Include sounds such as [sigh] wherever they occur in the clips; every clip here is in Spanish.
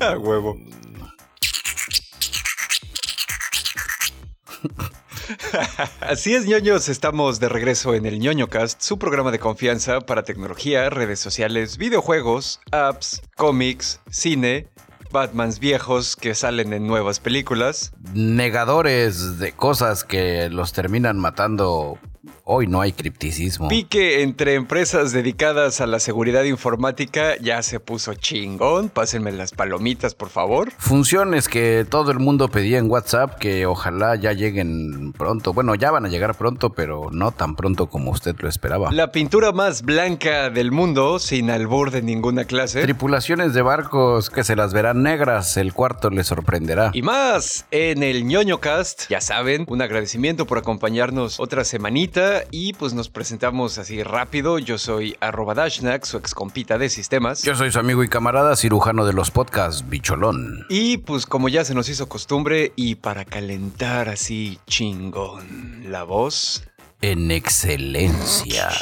A huevo. [laughs] Así es, ñoños, estamos de regreso en el ñoñocast, su programa de confianza para tecnología, redes sociales, videojuegos, apps, cómics, cine, Batmans viejos que salen en nuevas películas. Negadores de cosas que los terminan matando Hoy no hay cripticismo. Pique entre empresas dedicadas a la seguridad informática ya se puso chingón. Pásenme las palomitas, por favor. Funciones que todo el mundo pedía en WhatsApp que ojalá ya lleguen pronto. Bueno, ya van a llegar pronto, pero no tan pronto como usted lo esperaba. La pintura más blanca del mundo, sin albur de ninguna clase. Tripulaciones de barcos que se las verán negras. El cuarto les sorprenderá. Y más en el ñoño cast. Ya saben, un agradecimiento por acompañarnos otra semanita y pues nos presentamos así rápido. Yo soy arroba Dashnak, su ex compita de sistemas. Yo soy su amigo y camarada, cirujano de los podcasts, Bicholón. Y pues como ya se nos hizo costumbre y para calentar así chingón la voz. En excelencia. [laughs]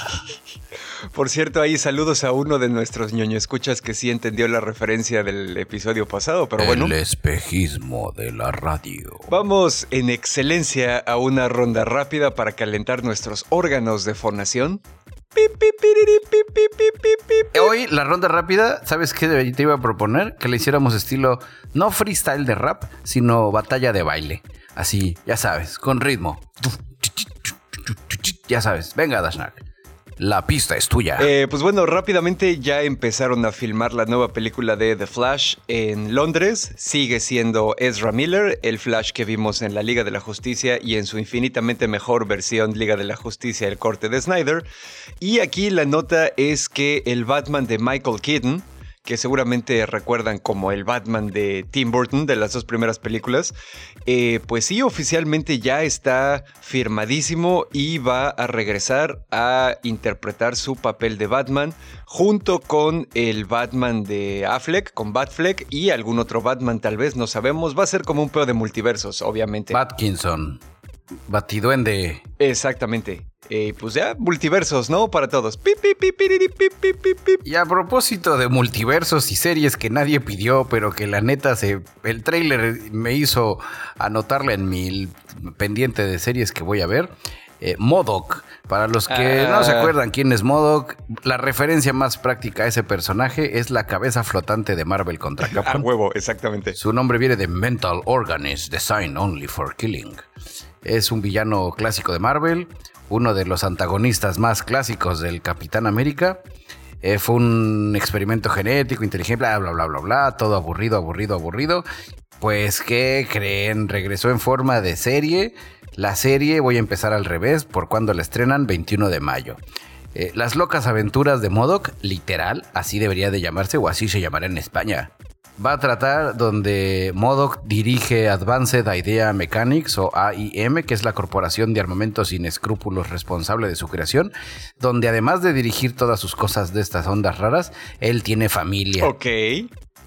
Por cierto, ahí saludos a uno de nuestros ñoño escuchas que sí entendió la referencia del episodio pasado, pero bueno. El espejismo de la radio. Vamos en excelencia a una ronda rápida para calentar nuestros órganos de formación. Hoy la ronda rápida, ¿sabes qué te iba a proponer? Que le hiciéramos estilo no freestyle de rap, sino batalla de baile. Así, ya sabes, con ritmo. Ya sabes, venga Dashnak. La pista es tuya. Eh, pues bueno, rápidamente ya empezaron a filmar la nueva película de The Flash en Londres. Sigue siendo Ezra Miller, el Flash que vimos en la Liga de la Justicia y en su infinitamente mejor versión Liga de la Justicia, el corte de Snyder. Y aquí la nota es que el Batman de Michael Keaton, que seguramente recuerdan como el Batman de Tim Burton de las dos primeras películas, eh, pues sí, oficialmente ya está firmadísimo y va a regresar a interpretar su papel de Batman junto con el Batman de Affleck, con Batfleck y algún otro Batman tal vez, no sabemos, va a ser como un pedo de multiversos, obviamente. Batkinson. Batiduende. Exactamente. Eh, pues ya, multiversos, ¿no? Para todos. y a propósito de multiversos y series que nadie pidió, pero que la neta se. El trailer me hizo anotarle en mi pendiente de series que voy a ver. Eh, Modoc. Para los que no se ah. acuerdan quién es Modoc, la referencia más práctica a ese personaje es la cabeza flotante de Marvel contra [laughs] Capcom. A huevo, exactamente. Su nombre viene de Mental Organism Designed Only for Killing. Es un villano clásico de Marvel, uno de los antagonistas más clásicos del Capitán América. Eh, fue un experimento genético, inteligente, bla, bla, bla, bla, bla, todo aburrido, aburrido, aburrido. Pues, ¿qué creen? Regresó en forma de serie. La serie, voy a empezar al revés, por cuando la estrenan, 21 de mayo. Eh, las locas aventuras de Modoc, literal, así debería de llamarse o así se llamará en España va a tratar donde Modoc dirige Advanced Idea Mechanics o AIM, que es la corporación de armamento sin escrúpulos responsable de su creación, donde además de dirigir todas sus cosas de estas ondas raras, él tiene familia. Ok.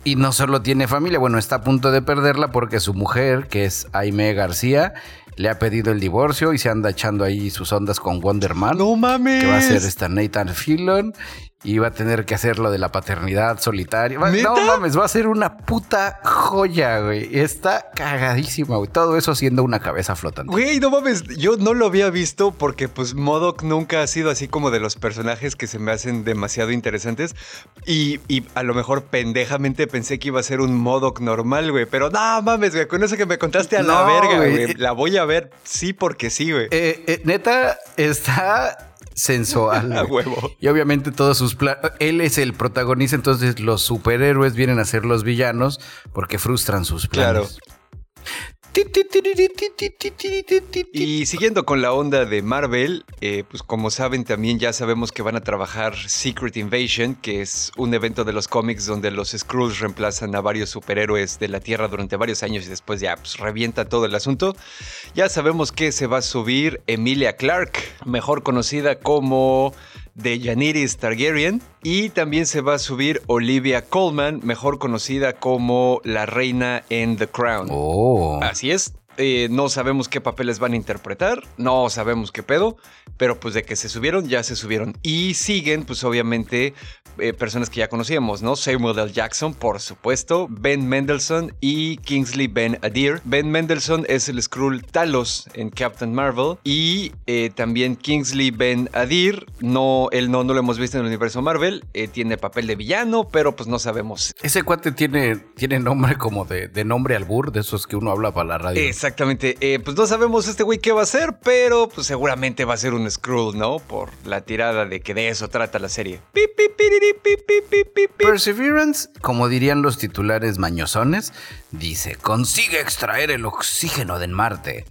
Y no solo tiene familia, bueno, está a punto de perderla porque su mujer, que es Aime García, le ha pedido el divorcio y se anda echando ahí sus ondas con Wonder Man. No mames. Que va a ser esta Nathan Fillon y va a tener que hacer lo de la paternidad solitaria. no mames, va a ser una puta joya, güey. Está cagadísima, güey. Todo eso siendo una cabeza flotante. Güey, no mames, yo no lo había visto porque pues Modoc nunca ha sido así como de los personajes que se me hacen demasiado interesantes y, a lo mejor pendejamente pensé que iba a ser un Modoc normal, güey. Pero no mames, güey, con eso que me contaste a la verga, güey. La voy a ver sí porque sí, güey. Eh, eh, neta, está sensual. [laughs] A huevo. Y obviamente todos sus planes. Él es el protagonista, entonces los superhéroes vienen a ser los villanos porque frustran sus planes. Claro. Y siguiendo con la onda de Marvel, eh, pues como saben también ya sabemos que van a trabajar Secret Invasion, que es un evento de los cómics donde los Skrulls reemplazan a varios superhéroes de la Tierra durante varios años y después ya pues, revienta todo el asunto. Ya sabemos que se va a subir Emilia Clark, mejor conocida como de Janiris Targaryen. Y también se va a subir Olivia Colman, mejor conocida como la reina en The Crown. Oh. Así es, eh, no sabemos qué papeles van a interpretar, no sabemos qué pedo, pero pues de que se subieron, ya se subieron. Y siguen, pues obviamente, eh, personas que ya conocíamos, ¿no? Samuel L. Jackson, por supuesto, Ben Mendelssohn y Kingsley Ben Adir. Ben Mendelssohn es el Skrull Talos en Captain Marvel y eh, también Kingsley Ben Adir, no, él no, no lo hemos visto en el universo Marvel, tiene papel de villano, pero pues no sabemos. Ese cuate tiene, tiene nombre como de, de nombre albur, de esos que uno habla para la radio. Exactamente. Eh, pues no sabemos este güey qué va a hacer, pero pues seguramente va a ser un Skrull, ¿no? Por la tirada de que de eso trata la serie. Perseverance, como dirían los titulares mañosones, dice, consigue extraer el oxígeno de Marte.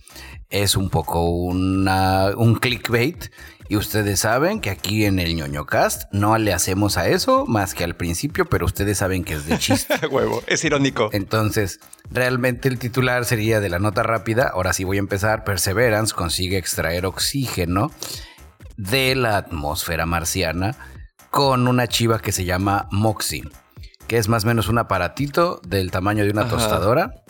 Es un poco una, un clickbait y ustedes saben que aquí en el ñoño cast no le hacemos a eso más que al principio, pero ustedes saben que es de chiste. [laughs] Huevo, es irónico. Entonces, realmente el titular sería de la nota rápida. Ahora sí voy a empezar. Perseverance consigue extraer oxígeno de la atmósfera marciana con una chiva que se llama Moxie, que es más o menos un aparatito del tamaño de una tostadora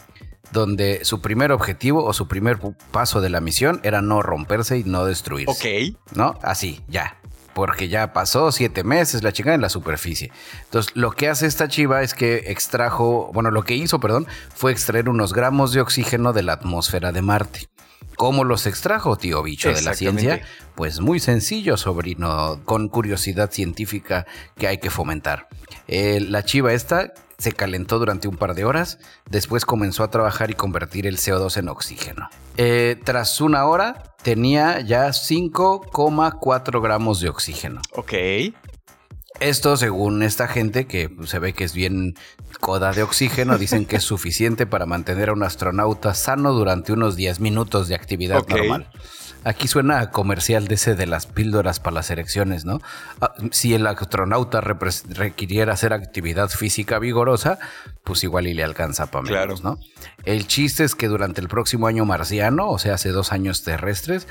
donde su primer objetivo o su primer paso de la misión era no romperse y no destruirse. Ok. ¿No? Así, ya. Porque ya pasó siete meses la chica en la superficie. Entonces, lo que hace esta chiva es que extrajo, bueno, lo que hizo, perdón, fue extraer unos gramos de oxígeno de la atmósfera de Marte. ¿Cómo los extrajo, tío bicho de la ciencia? Pues muy sencillo, sobrino, con curiosidad científica que hay que fomentar. Eh, la chiva esta se calentó durante un par de horas, después comenzó a trabajar y convertir el CO2 en oxígeno. Eh, tras una hora tenía ya 5,4 gramos de oxígeno. Ok. Esto, según esta gente, que se ve que es bien coda de oxígeno, [laughs] dicen que es suficiente para mantener a un astronauta sano durante unos 10 minutos de actividad normal. Aquí suena comercial de ese de las píldoras para las erecciones, ¿no? Ah, si el astronauta requiriera hacer actividad física vigorosa, pues igual y le alcanza para menos, ¿no? El chiste es que durante el próximo año marciano, o sea, hace dos años terrestres,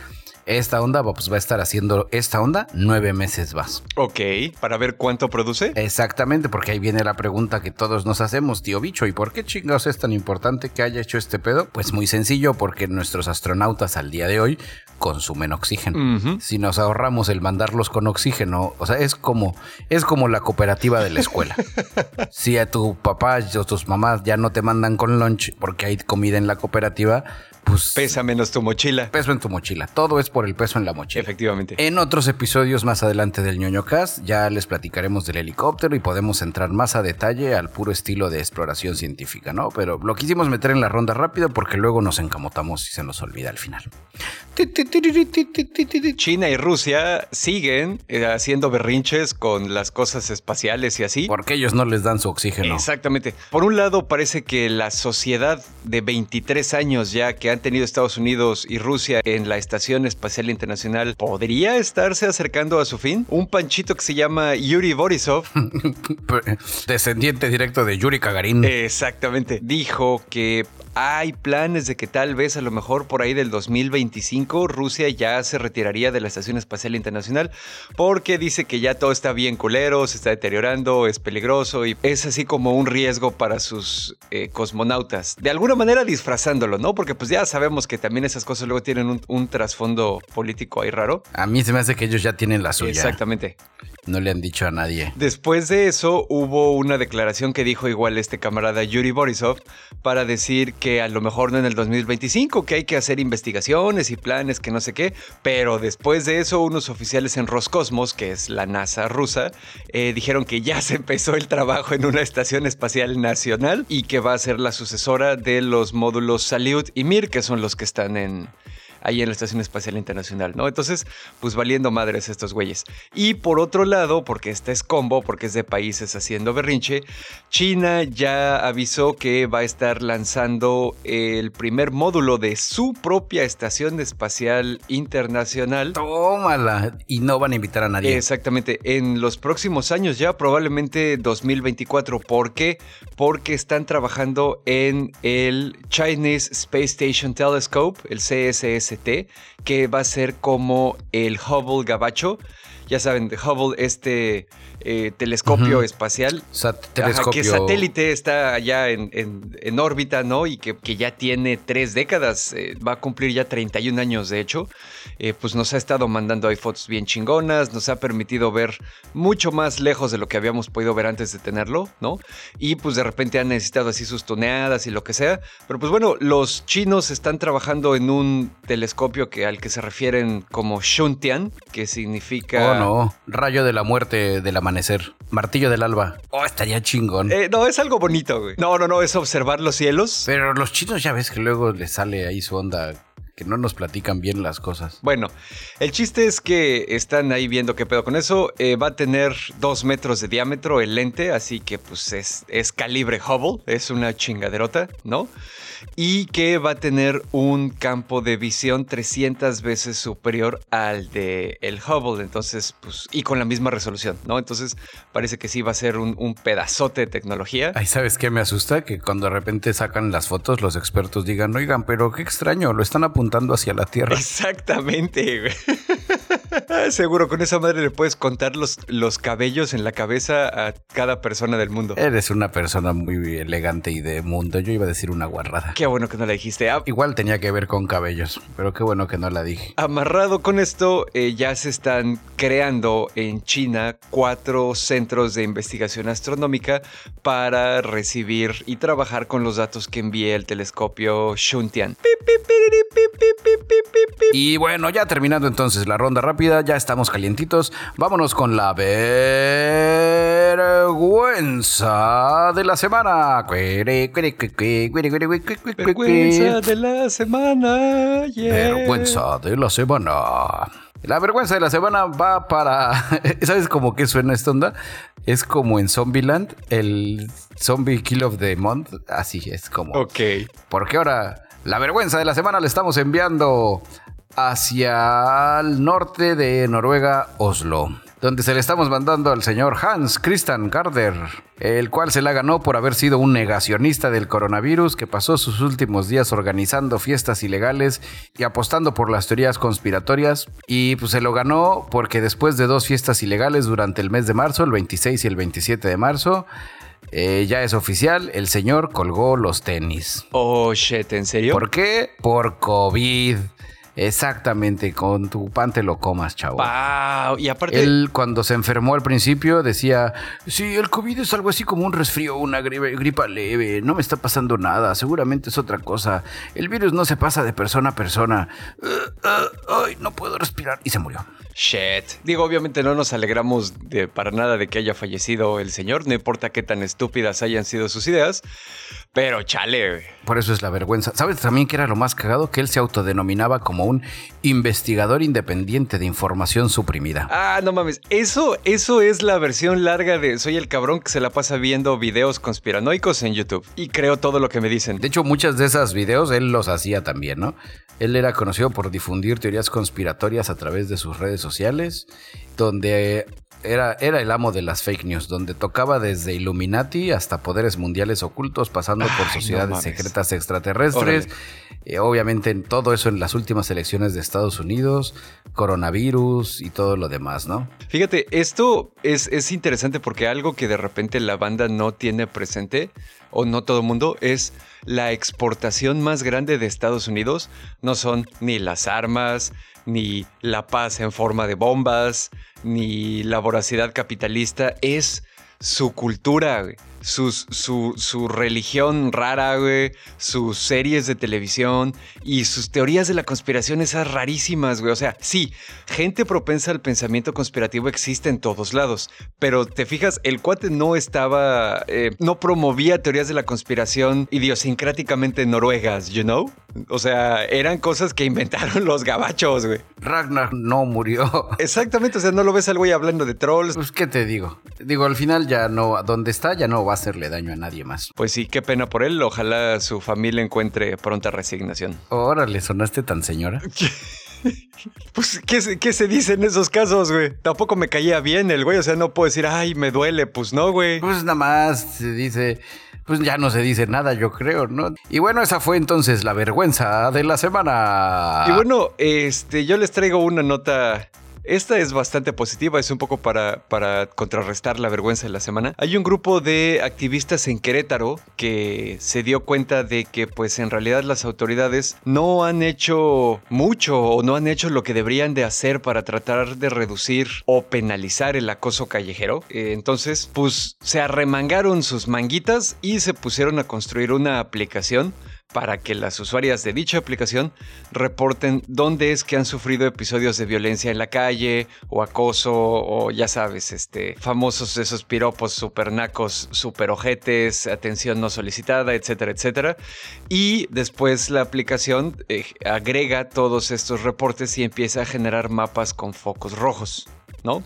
esta onda pues, va a estar haciendo esta onda nueve meses más. Ok, para ver cuánto produce. Exactamente, porque ahí viene la pregunta que todos nos hacemos, tío bicho, ¿y por qué chingados es tan importante que haya hecho este pedo? Pues muy sencillo, porque nuestros astronautas al día de hoy consumen oxígeno. Si nos ahorramos el mandarlos con oxígeno, o sea, es como, es como la cooperativa de la escuela. [laughs] si a tu papá o tus mamás ya no te mandan con lunch porque hay comida en la cooperativa, pues... Pesa menos tu mochila. Peso en tu mochila. Todo es por el peso en la mochila. Efectivamente. En otros episodios más adelante del ñoño cast ya les platicaremos del helicóptero y podemos entrar más a detalle al puro estilo de exploración científica, ¿no? Pero lo quisimos meter en la ronda rápida porque luego nos encamotamos y se nos olvida al final. China y Rusia siguen eh, haciendo berrinches con las cosas espaciales y así. Porque ellos no les dan su oxígeno. Exactamente. Por un lado, parece que la sociedad de 23 años ya que han tenido Estados Unidos y Rusia en la Estación Espacial Internacional podría estarse acercando a su fin. Un panchito que se llama Yuri Borisov. [laughs] Descendiente directo de Yuri Gagarin. Exactamente. Dijo que hay planes de que tal vez a lo mejor por ahí del 2025 Rusia ya se retiraría de la Estación Espacial Internacional porque dice que ya todo está bien culero, se está deteriorando, es peligroso y es así como un riesgo para sus eh, cosmonautas. De alguna manera disfrazándolo, ¿no? Porque pues ya sabemos que también esas cosas luego tienen un, un trasfondo político ahí raro. A mí se me hace que ellos ya tienen la suya. Exactamente. No le han dicho a nadie. Después de eso hubo una declaración que dijo igual este camarada Yuri Borisov para decir que a lo mejor no en el 2025, que hay que hacer investigaciones y planes, que no sé qué, pero después de eso unos oficiales en Roscosmos, que es la NASA rusa, eh, dijeron que ya [laughs] se empezó el trabajo en una estación espacial nacional y que va a ser la sucesora de los módulos Salyut y Mir, que son los que están en ahí en la Estación Espacial Internacional, ¿no? Entonces, pues valiendo madres estos güeyes. Y por otro lado, porque este es combo, porque es de países haciendo berrinche, China ya avisó que va a estar lanzando el primer módulo de su propia Estación Espacial Internacional. Tómala. Y no van a invitar a nadie. Exactamente. En los próximos años ya, probablemente 2024. ¿Por qué? Porque están trabajando en el Chinese Space Station Telescope, el CSS Que va a ser como el Hubble Gabacho. Ya saben, Hubble, este eh, telescopio espacial. que satélite está allá en, en, órbita, ¿no? Y que, que, ya tiene tres décadas, eh, va a cumplir ya 31 años, de hecho. Eh, pues nos ha estado mandando ahí fotos bien chingonas, nos ha permitido ver mucho más lejos de lo que habíamos podido ver antes de tenerlo, ¿no? Y pues de repente han necesitado así sus toneadas y lo que sea. Pero pues bueno, los chinos están trabajando en un telescopio que, al que se refieren como Shuntian, que significa... Oh, no, rayo de la muerte del amanecer, martillo del alba. Oh, estaría chingón. Eh, no, es algo bonito, güey. No, no, no, es observar los cielos. Pero los chinos ya ves que luego les sale ahí su onda que no nos platican bien las cosas. Bueno, el chiste es que están ahí viendo qué pedo con eso. Eh, va a tener dos metros de diámetro el lente, así que pues es, es calibre Hubble, es una chingaderota, ¿no? Y que va a tener un campo de visión 300 veces superior al de el Hubble, entonces, pues, y con la misma resolución, ¿no? Entonces, parece que sí va a ser un, un pedazote de tecnología. Ahí sabes qué me asusta, que cuando de repente sacan las fotos, los expertos digan, oigan, pero qué extraño, lo están apuntando hacia la Tierra. Exactamente, güey. [laughs] Seguro, con esa madre le puedes contar los, los cabellos en la cabeza a cada persona del mundo. Eres una persona muy elegante y de mundo. Yo iba a decir una guarrada. Qué bueno que no la dijiste. Ah, Igual tenía que ver con cabellos, pero qué bueno que no la dije. Amarrado con esto, eh, ya se están creando en China cuatro centros de investigación astronómica para recibir y trabajar con los datos que envía el telescopio Shuntian. Y bueno, ya terminando entonces la ronda rápida, ya estamos calientitos. Vámonos con la vergüenza de la semana. Vergüenza de la semana. Vergüenza de la semana. La vergüenza de la semana va para. [laughs] ¿Sabes cómo que suena esta onda? Es como en Zombieland, el Zombie Kill of the Month. Así es como. Ok. Porque ahora la vergüenza de la semana le estamos enviando hacia el norte de Noruega, Oslo donde se le estamos mandando al señor Hans Christian Garder, el cual se la ganó por haber sido un negacionista del coronavirus que pasó sus últimos días organizando fiestas ilegales y apostando por las teorías conspiratorias. Y pues se lo ganó porque después de dos fiestas ilegales durante el mes de marzo, el 26 y el 27 de marzo, eh, ya es oficial, el señor colgó los tenis. Oh, shit, ¿en serio? ¿Por qué? Por COVID. Exactamente, con tu pan te lo comas, chavo. Wow, y aparte. Él, cuando se enfermó al principio, decía: Sí, el COVID es algo así como un resfrío, una gripa leve, no me está pasando nada, seguramente es otra cosa. El virus no se pasa de persona a persona. Uh, uh, ay, no puedo respirar. Y se murió. Shit. Digo, obviamente no nos alegramos de, para nada de que haya fallecido el señor, no importa qué tan estúpidas hayan sido sus ideas, pero chale. Por eso es la vergüenza. ¿Sabes también que era lo más cagado? Que él se autodenominaba como un investigador independiente de información suprimida. Ah, no mames. Eso, eso es la versión larga de soy el cabrón que se la pasa viendo videos conspiranoicos en YouTube. Y creo todo lo que me dicen. De hecho, muchas de esas videos él los hacía también, ¿no? Él era conocido por difundir teorías conspiratorias a través de sus redes sociales, donde era, era, el amo de las fake news, donde tocaba desde Illuminati hasta poderes mundiales ocultos, pasando por sociedades secretas extraterrestres. Eh, obviamente, en todo eso en las últimas elecciones de Estados Unidos, coronavirus y todo lo demás, ¿no? Fíjate, esto es, es interesante porque algo que de repente la banda no tiene presente, o no todo el mundo, es la exportación más grande de Estados Unidos. No son ni las armas, ni la paz en forma de bombas, ni la voracidad capitalista, es su cultura, su, su, religión rara, güey, sus series de televisión y sus teorías de la conspiración esas rarísimas, güey. O sea, sí, gente propensa al pensamiento conspirativo existe en todos lados, pero te fijas, el cuate no estaba, eh, no promovía teorías de la conspiración idiosincráticamente noruegas, you know? O sea, eran cosas que inventaron los gabachos, güey. Ragnar no murió. [laughs] Exactamente, o sea, no lo ves al güey hablando de trolls. Pues, ¿qué te digo? Digo, al final ya no, donde está ya no va hacerle daño a nadie más. Pues sí, qué pena por él. Ojalá su familia encuentre pronta resignación. Órale, sonaste tan señora. [laughs] pues, ¿qué, ¿qué, se dice en esos casos, güey? Tampoco me caía bien el güey. O sea, no puedo decir, ay, me duele. Pues no, güey. Pues nada más se dice, pues ya no se dice nada, yo creo, ¿no? Y bueno, esa fue entonces la vergüenza de la semana. Y bueno, este, yo les traigo una nota esta es bastante positiva, es un poco para, para contrarrestar la vergüenza de la semana. Hay un grupo de activistas en Querétaro que se dio cuenta de que pues en realidad las autoridades no han hecho mucho o no han hecho lo que deberían de hacer para tratar de reducir o penalizar el acoso callejero. Eh, entonces pues se arremangaron sus manguitas y se pusieron a construir una aplicación para que las usuarias de dicha aplicación reporten dónde es que han sufrido episodios de violencia en la calle o acoso o ya sabes, este, famosos esos piropos super nacos, super ojetes, atención no solicitada, etcétera, etcétera. Y después la aplicación eh, agrega todos estos reportes y empieza a generar mapas con focos rojos, ¿no?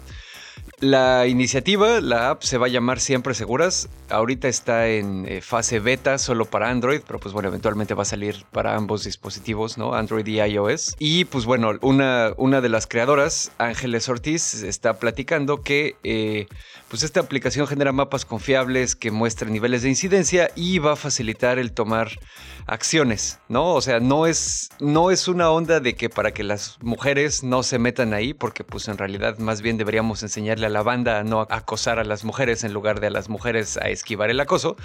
La iniciativa, la app, se va a llamar Siempre Seguras. Ahorita está en eh, fase beta solo para Android, pero pues bueno, eventualmente va a salir para ambos dispositivos, ¿no? Android y iOS. Y pues bueno, una, una de las creadoras, Ángeles Ortiz, está platicando que eh, pues esta aplicación genera mapas confiables que muestran niveles de incidencia y va a facilitar el tomar acciones, ¿no? O sea, no es, no es una onda de que para que las mujeres no se metan ahí, porque pues en realidad más bien deberíamos enseñarle a la banda a no acosar a las mujeres en lugar de a las mujeres a esquivar el acoso,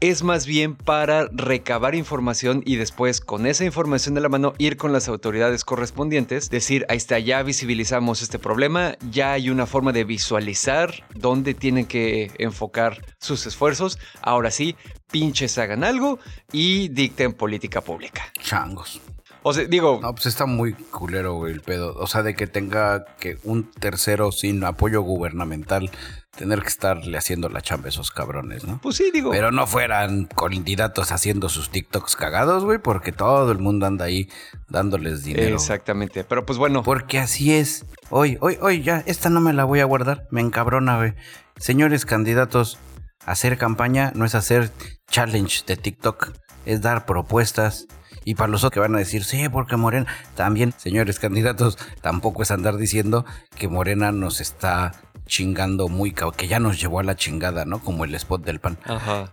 es más bien para recabar información y después con esa información de la mano ir con las autoridades correspondientes, decir, ahí está, ya visibilizamos este problema, ya hay una forma de visualizar dónde tienen que enfocar sus esfuerzos, ahora sí, pinches hagan algo y dicten política pública. Changos. O sea, digo. No, pues está muy culero, güey, el pedo. O sea, de que tenga que un tercero sin apoyo gubernamental tener que estarle haciendo la chamba a esos cabrones, ¿no? Pues sí, digo. Pero no fueran candidatos haciendo sus TikToks cagados, güey, porque todo el mundo anda ahí dándoles dinero. Exactamente. Pero pues bueno. Porque así es. Hoy, hoy, hoy, ya, esta no me la voy a guardar. Me encabrona, güey. Señores candidatos, hacer campaña no es hacer challenge de TikTok, es dar propuestas. Y para los otros que van a decir, sí, porque Morena, también, señores candidatos, tampoco es andar diciendo que Morena nos está chingando muy, que ya nos llevó a la chingada, ¿no? Como el spot del pan. Ajá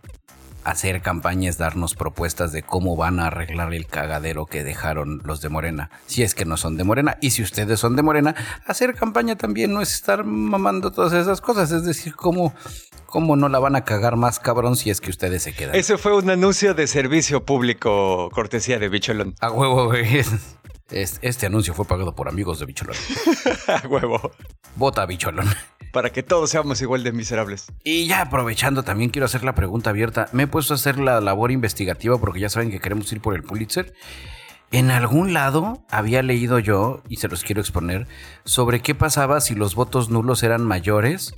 hacer campañas, darnos propuestas de cómo van a arreglar el cagadero que dejaron los de Morena, si es que no son de Morena. Y si ustedes son de Morena, hacer campaña también no es estar mamando todas esas cosas, es decir, cómo, cómo no la van a cagar más cabrón si es que ustedes se quedan. Ese fue un anuncio de servicio público, cortesía de Bicholón. A huevo, güey. [laughs] Este anuncio fue pagado por amigos de Bicholón. [laughs] A huevo. Vota Bicholón para que todos seamos igual de miserables. Y ya aprovechando, también quiero hacer la pregunta abierta. Me he puesto a hacer la labor investigativa porque ya saben que queremos ir por el Pulitzer. En algún lado había leído yo, y se los quiero exponer, sobre qué pasaba si los votos nulos eran mayores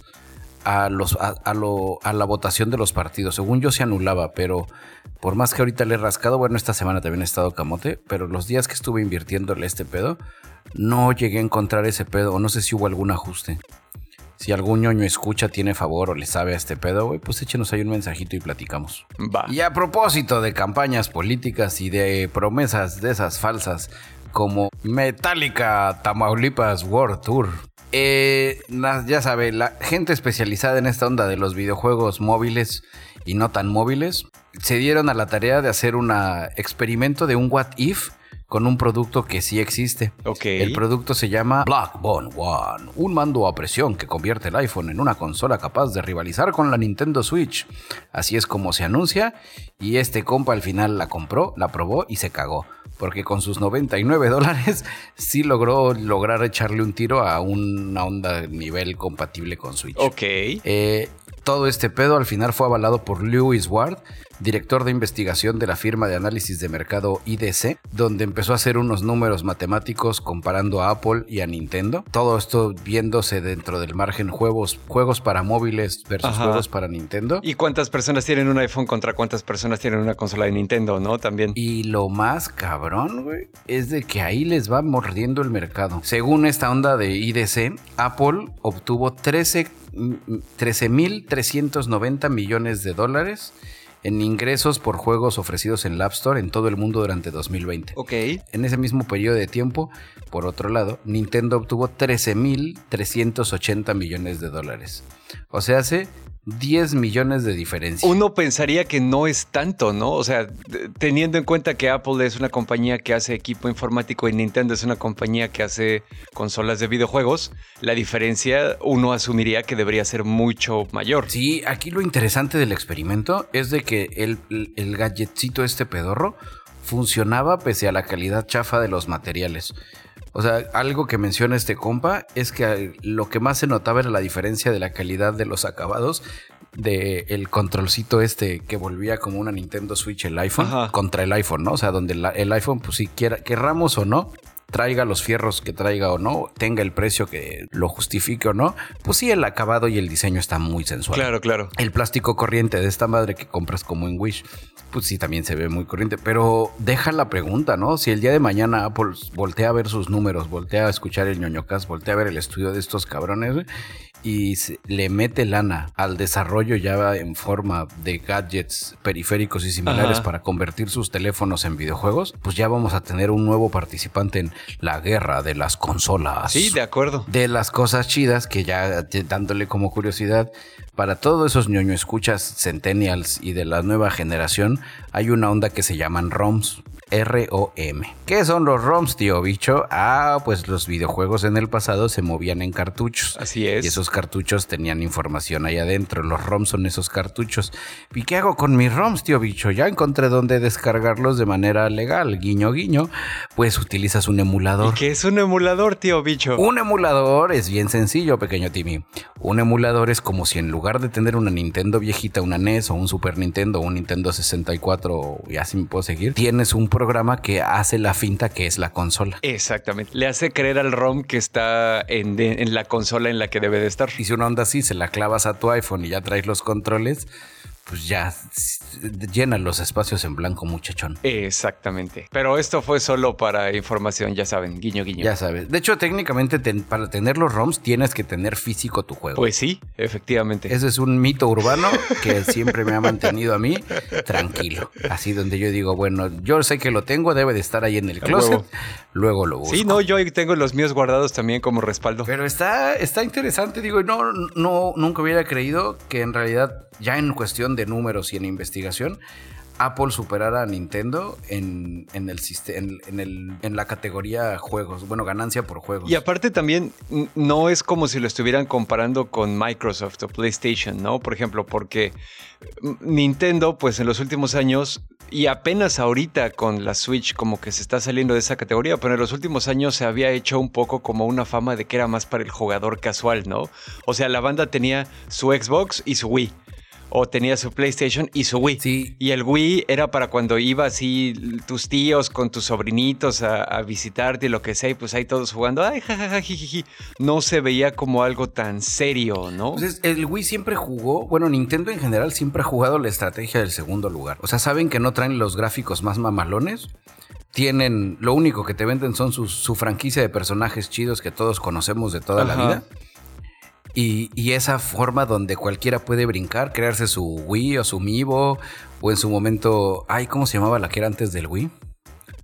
a, los, a, lo, a la votación de los partidos. Según yo se anulaba, pero por más que ahorita le he rascado, bueno, esta semana también he estado camote, pero los días que estuve invirtiéndole este pedo, no llegué a encontrar ese pedo, o no sé si hubo algún ajuste. Si algún ñoño escucha, tiene favor o le sabe a este pedo, güey, pues échenos ahí un mensajito y platicamos. Va. Y a propósito de campañas políticas y de promesas de esas falsas, como Metallica Tamaulipas World Tour. Eh, ya sabe, la gente especializada en esta onda de los videojuegos móviles y no tan móviles se dieron a la tarea de hacer un experimento de un What If con un producto que sí existe. El producto se llama Blackbone One, un mando a presión que convierte el iPhone en una consola capaz de rivalizar con la Nintendo Switch. Así es como se anuncia y este compa al final la compró, la probó y se cagó. Porque con sus 99 [laughs] dólares sí logró lograr echarle un tiro a una onda nivel compatible con Switch. Ok. Eh, todo este pedo al final fue avalado por Lewis Ward, director de investigación de la firma de análisis de mercado IDC, donde empezó a hacer unos números matemáticos comparando a Apple y a Nintendo. Todo esto viéndose dentro del margen juegos, juegos para móviles versus juegos para Nintendo. ¿Y cuántas personas tienen un iPhone contra cuántas personas tienen una consola de Nintendo, no? También. Y lo más cabrón, güey, es de que ahí les va mordiendo el mercado. Según esta onda de IDC, Apple obtuvo 13 13.390 millones de dólares en ingresos por juegos ofrecidos en la App Store en todo el mundo durante 2020. Ok. En ese mismo periodo de tiempo, por otro lado, Nintendo obtuvo 13.380 millones de dólares. O sea, hace 10 millones de diferencia. Uno pensaría que no es tanto, ¿no? O sea, teniendo en cuenta que Apple es una compañía que hace equipo informático y Nintendo es una compañía que hace consolas de videojuegos, la diferencia uno asumiría que debería ser mucho mayor. Sí, aquí lo interesante del experimento es de que el, el gadgetcito este pedorro funcionaba pese a la calidad chafa de los materiales. O sea, algo que menciona este compa es que lo que más se notaba era la diferencia de la calidad de los acabados del el controlcito este que volvía como una Nintendo Switch el iPhone contra el iPhone, ¿no? O sea, donde el iPhone, pues si quiera, querramos o no, traiga los fierros que traiga o no, tenga el precio que lo justifique o no, pues sí, el acabado y el diseño está muy sensual. Claro, claro. El plástico corriente de esta madre que compras como en Wish, pues sí, también se ve muy corriente. Pero deja la pregunta, ¿no? Si el día de mañana Apple voltea a ver sus números, voltea a escuchar el ñoñocas, voltea a ver el estudio de estos cabrones y le mete lana al desarrollo ya en forma de gadgets periféricos y similares para convertir sus teléfonos en videojuegos, pues ya vamos a tener un nuevo participante en la guerra de las consolas. Sí, de acuerdo. De las cosas chidas que ya dándole como curiosidad, para todos esos ñoño escuchas centennials y de la nueva generación, hay una onda que se llaman ROMs. ROM. ¿Qué son los ROMs, tío bicho? Ah, pues los videojuegos en el pasado se movían en cartuchos. Así es. Y esos cartuchos tenían información ahí adentro. Los ROMs son esos cartuchos. ¿Y qué hago con mis ROMs, tío bicho? Ya encontré dónde descargarlos de manera legal. Guiño, guiño. Pues utilizas un emulador. ¿Y qué es un emulador, tío bicho? Un emulador es bien sencillo, pequeño Timmy. Un emulador es como si en lugar de tener una Nintendo viejita, una NES o un Super Nintendo o un Nintendo 64, y así me puedo seguir, tienes un programa que hace la finta que es la consola. Exactamente. Le hace creer al ROM que está en, en la consola en la que debe de estar. Y si una onda así se la clavas a tu iPhone y ya traes los controles, pues ya llena los espacios en blanco, muchachón. Exactamente. Pero esto fue solo para información, ya saben, guiño, guiño. Ya sabes. De hecho, técnicamente, para tener los ROMs tienes que tener físico tu juego. Pues sí, efectivamente. Ese es un mito urbano que siempre me ha mantenido a mí tranquilo. Así donde yo digo, bueno, yo sé que lo tengo, debe de estar ahí en el closet, luego lo busco. Sí, no, yo tengo los míos guardados también como respaldo. Pero está, está interesante, digo, no, no, nunca hubiera creído que en realidad ya en cuestión de números y en investigación, Apple superara a Nintendo en, en la categoría juegos, bueno, ganancia por juegos. Y aparte también no es como si lo estuvieran comparando con Microsoft o PlayStation, ¿no? Por ejemplo, porque Nintendo, pues en los últimos años, y apenas ahorita con la Switch como que se está saliendo de esa categoría, pero en los últimos años se había hecho un poco como una fama de que era más para el jugador casual, ¿no? O sea, la banda tenía su Xbox y su Wii o tenía su PlayStation y su Wii. Sí. Y el Wii era para cuando iba así tus tíos con tus sobrinitos a, visitarte y lo que sea, y pues ahí todos jugando, ay, jajaja, No se veía como algo tan serio, ¿no? Pues el Wii siempre jugó, bueno, Nintendo en general siempre ha jugado la estrategia del segundo lugar. O sea, saben que no traen los gráficos más mamalones tienen, lo único que te venden son su, franquicia de personajes chidos que todos conocemos de toda la vida. Y, esa forma donde cualquiera puede brincar, crearse su Wii o su Miivo, o en su momento, ay, ¿cómo se llamaba la que era antes del Wii?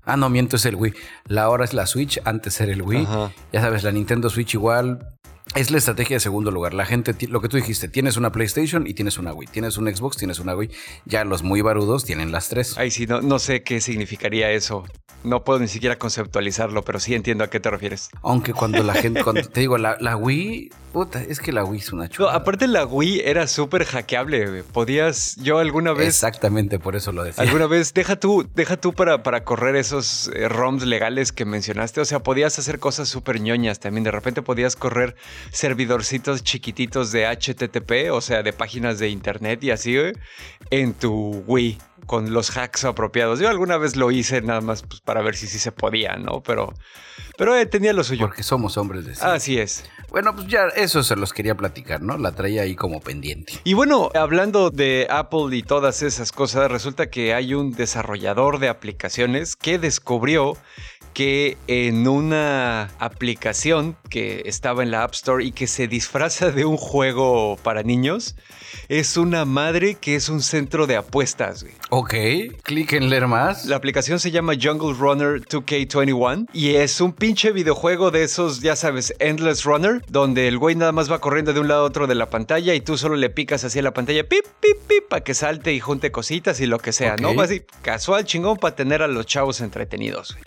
Ah, no, miento, es el Wii. La ahora es la Switch, antes era el Wii. Ya sabes, la Nintendo Switch igual. Es la estrategia de segundo lugar. La gente, lo que tú dijiste, tienes una PlayStation y tienes una Wii. Tienes un Xbox, tienes una Wii. Ya los muy barudos tienen las tres. Ay, sí, no, no sé qué significaría eso. No puedo ni siquiera conceptualizarlo, pero sí entiendo a qué te refieres. Aunque cuando la gente, cuando [laughs] te digo, la, la Wii Puta, es que la Wii es una chula. aparte la Wii era súper hackeable. Podías, yo alguna vez. Exactamente, por eso lo decía. Alguna [laughs] vez, deja tú, deja tú para, para correr esos eh, ROMs legales que mencionaste. O sea, podías hacer cosas súper ñoñas también. De repente podías correr servidorcitos chiquititos de HTTP, o sea, de páginas de internet y así, en tu Wii con los hacks apropiados. Yo alguna vez lo hice nada más pues, para ver si sí se podía, ¿no? Pero, pero eh, tenía lo suyo. Porque somos hombres de Así es. Bueno, pues ya eso se los quería platicar, ¿no? La traía ahí como pendiente. Y bueno, hablando de Apple y todas esas cosas, resulta que hay un desarrollador de aplicaciones que descubrió que en una aplicación que estaba en la App Store y que se disfraza de un juego para niños, es una madre que es un centro de apuestas. Güey. Ok, clic en leer más. La aplicación se llama Jungle Runner 2K21 y es un pinche videojuego de esos, ya sabes, Endless Runner, donde el güey nada más va corriendo de un lado a otro de la pantalla y tú solo le picas hacia la pantalla, pip, pip, pip, para que salte y junte cositas y lo que sea, ¿no? Así, casual chingón para tener a los chavos entretenidos.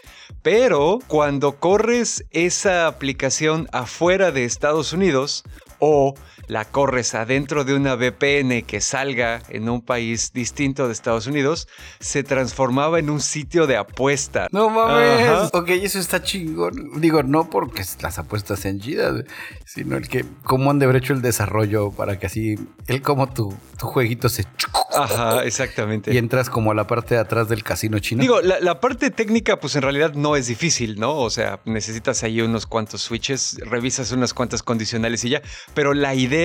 Pero cuando corres esa aplicación afuera de Estados Unidos o la corres adentro de una VPN que salga en un país distinto de Estados Unidos, se transformaba en un sitio de apuesta. No mames. Ok, eso está chingón. Digo, no porque las apuestas sean chidas, sino el que cómo han de haber hecho el desarrollo para que así, él como tu, tu jueguito se... Ajá, exactamente. Y entras como a la parte de atrás del casino chino. Digo, la, la, parte técnica, pues en realidad no es difícil, ¿no? O sea, necesitas ahí unos cuantos switches, revisas unas cuantas condicionales y ya. Pero la idea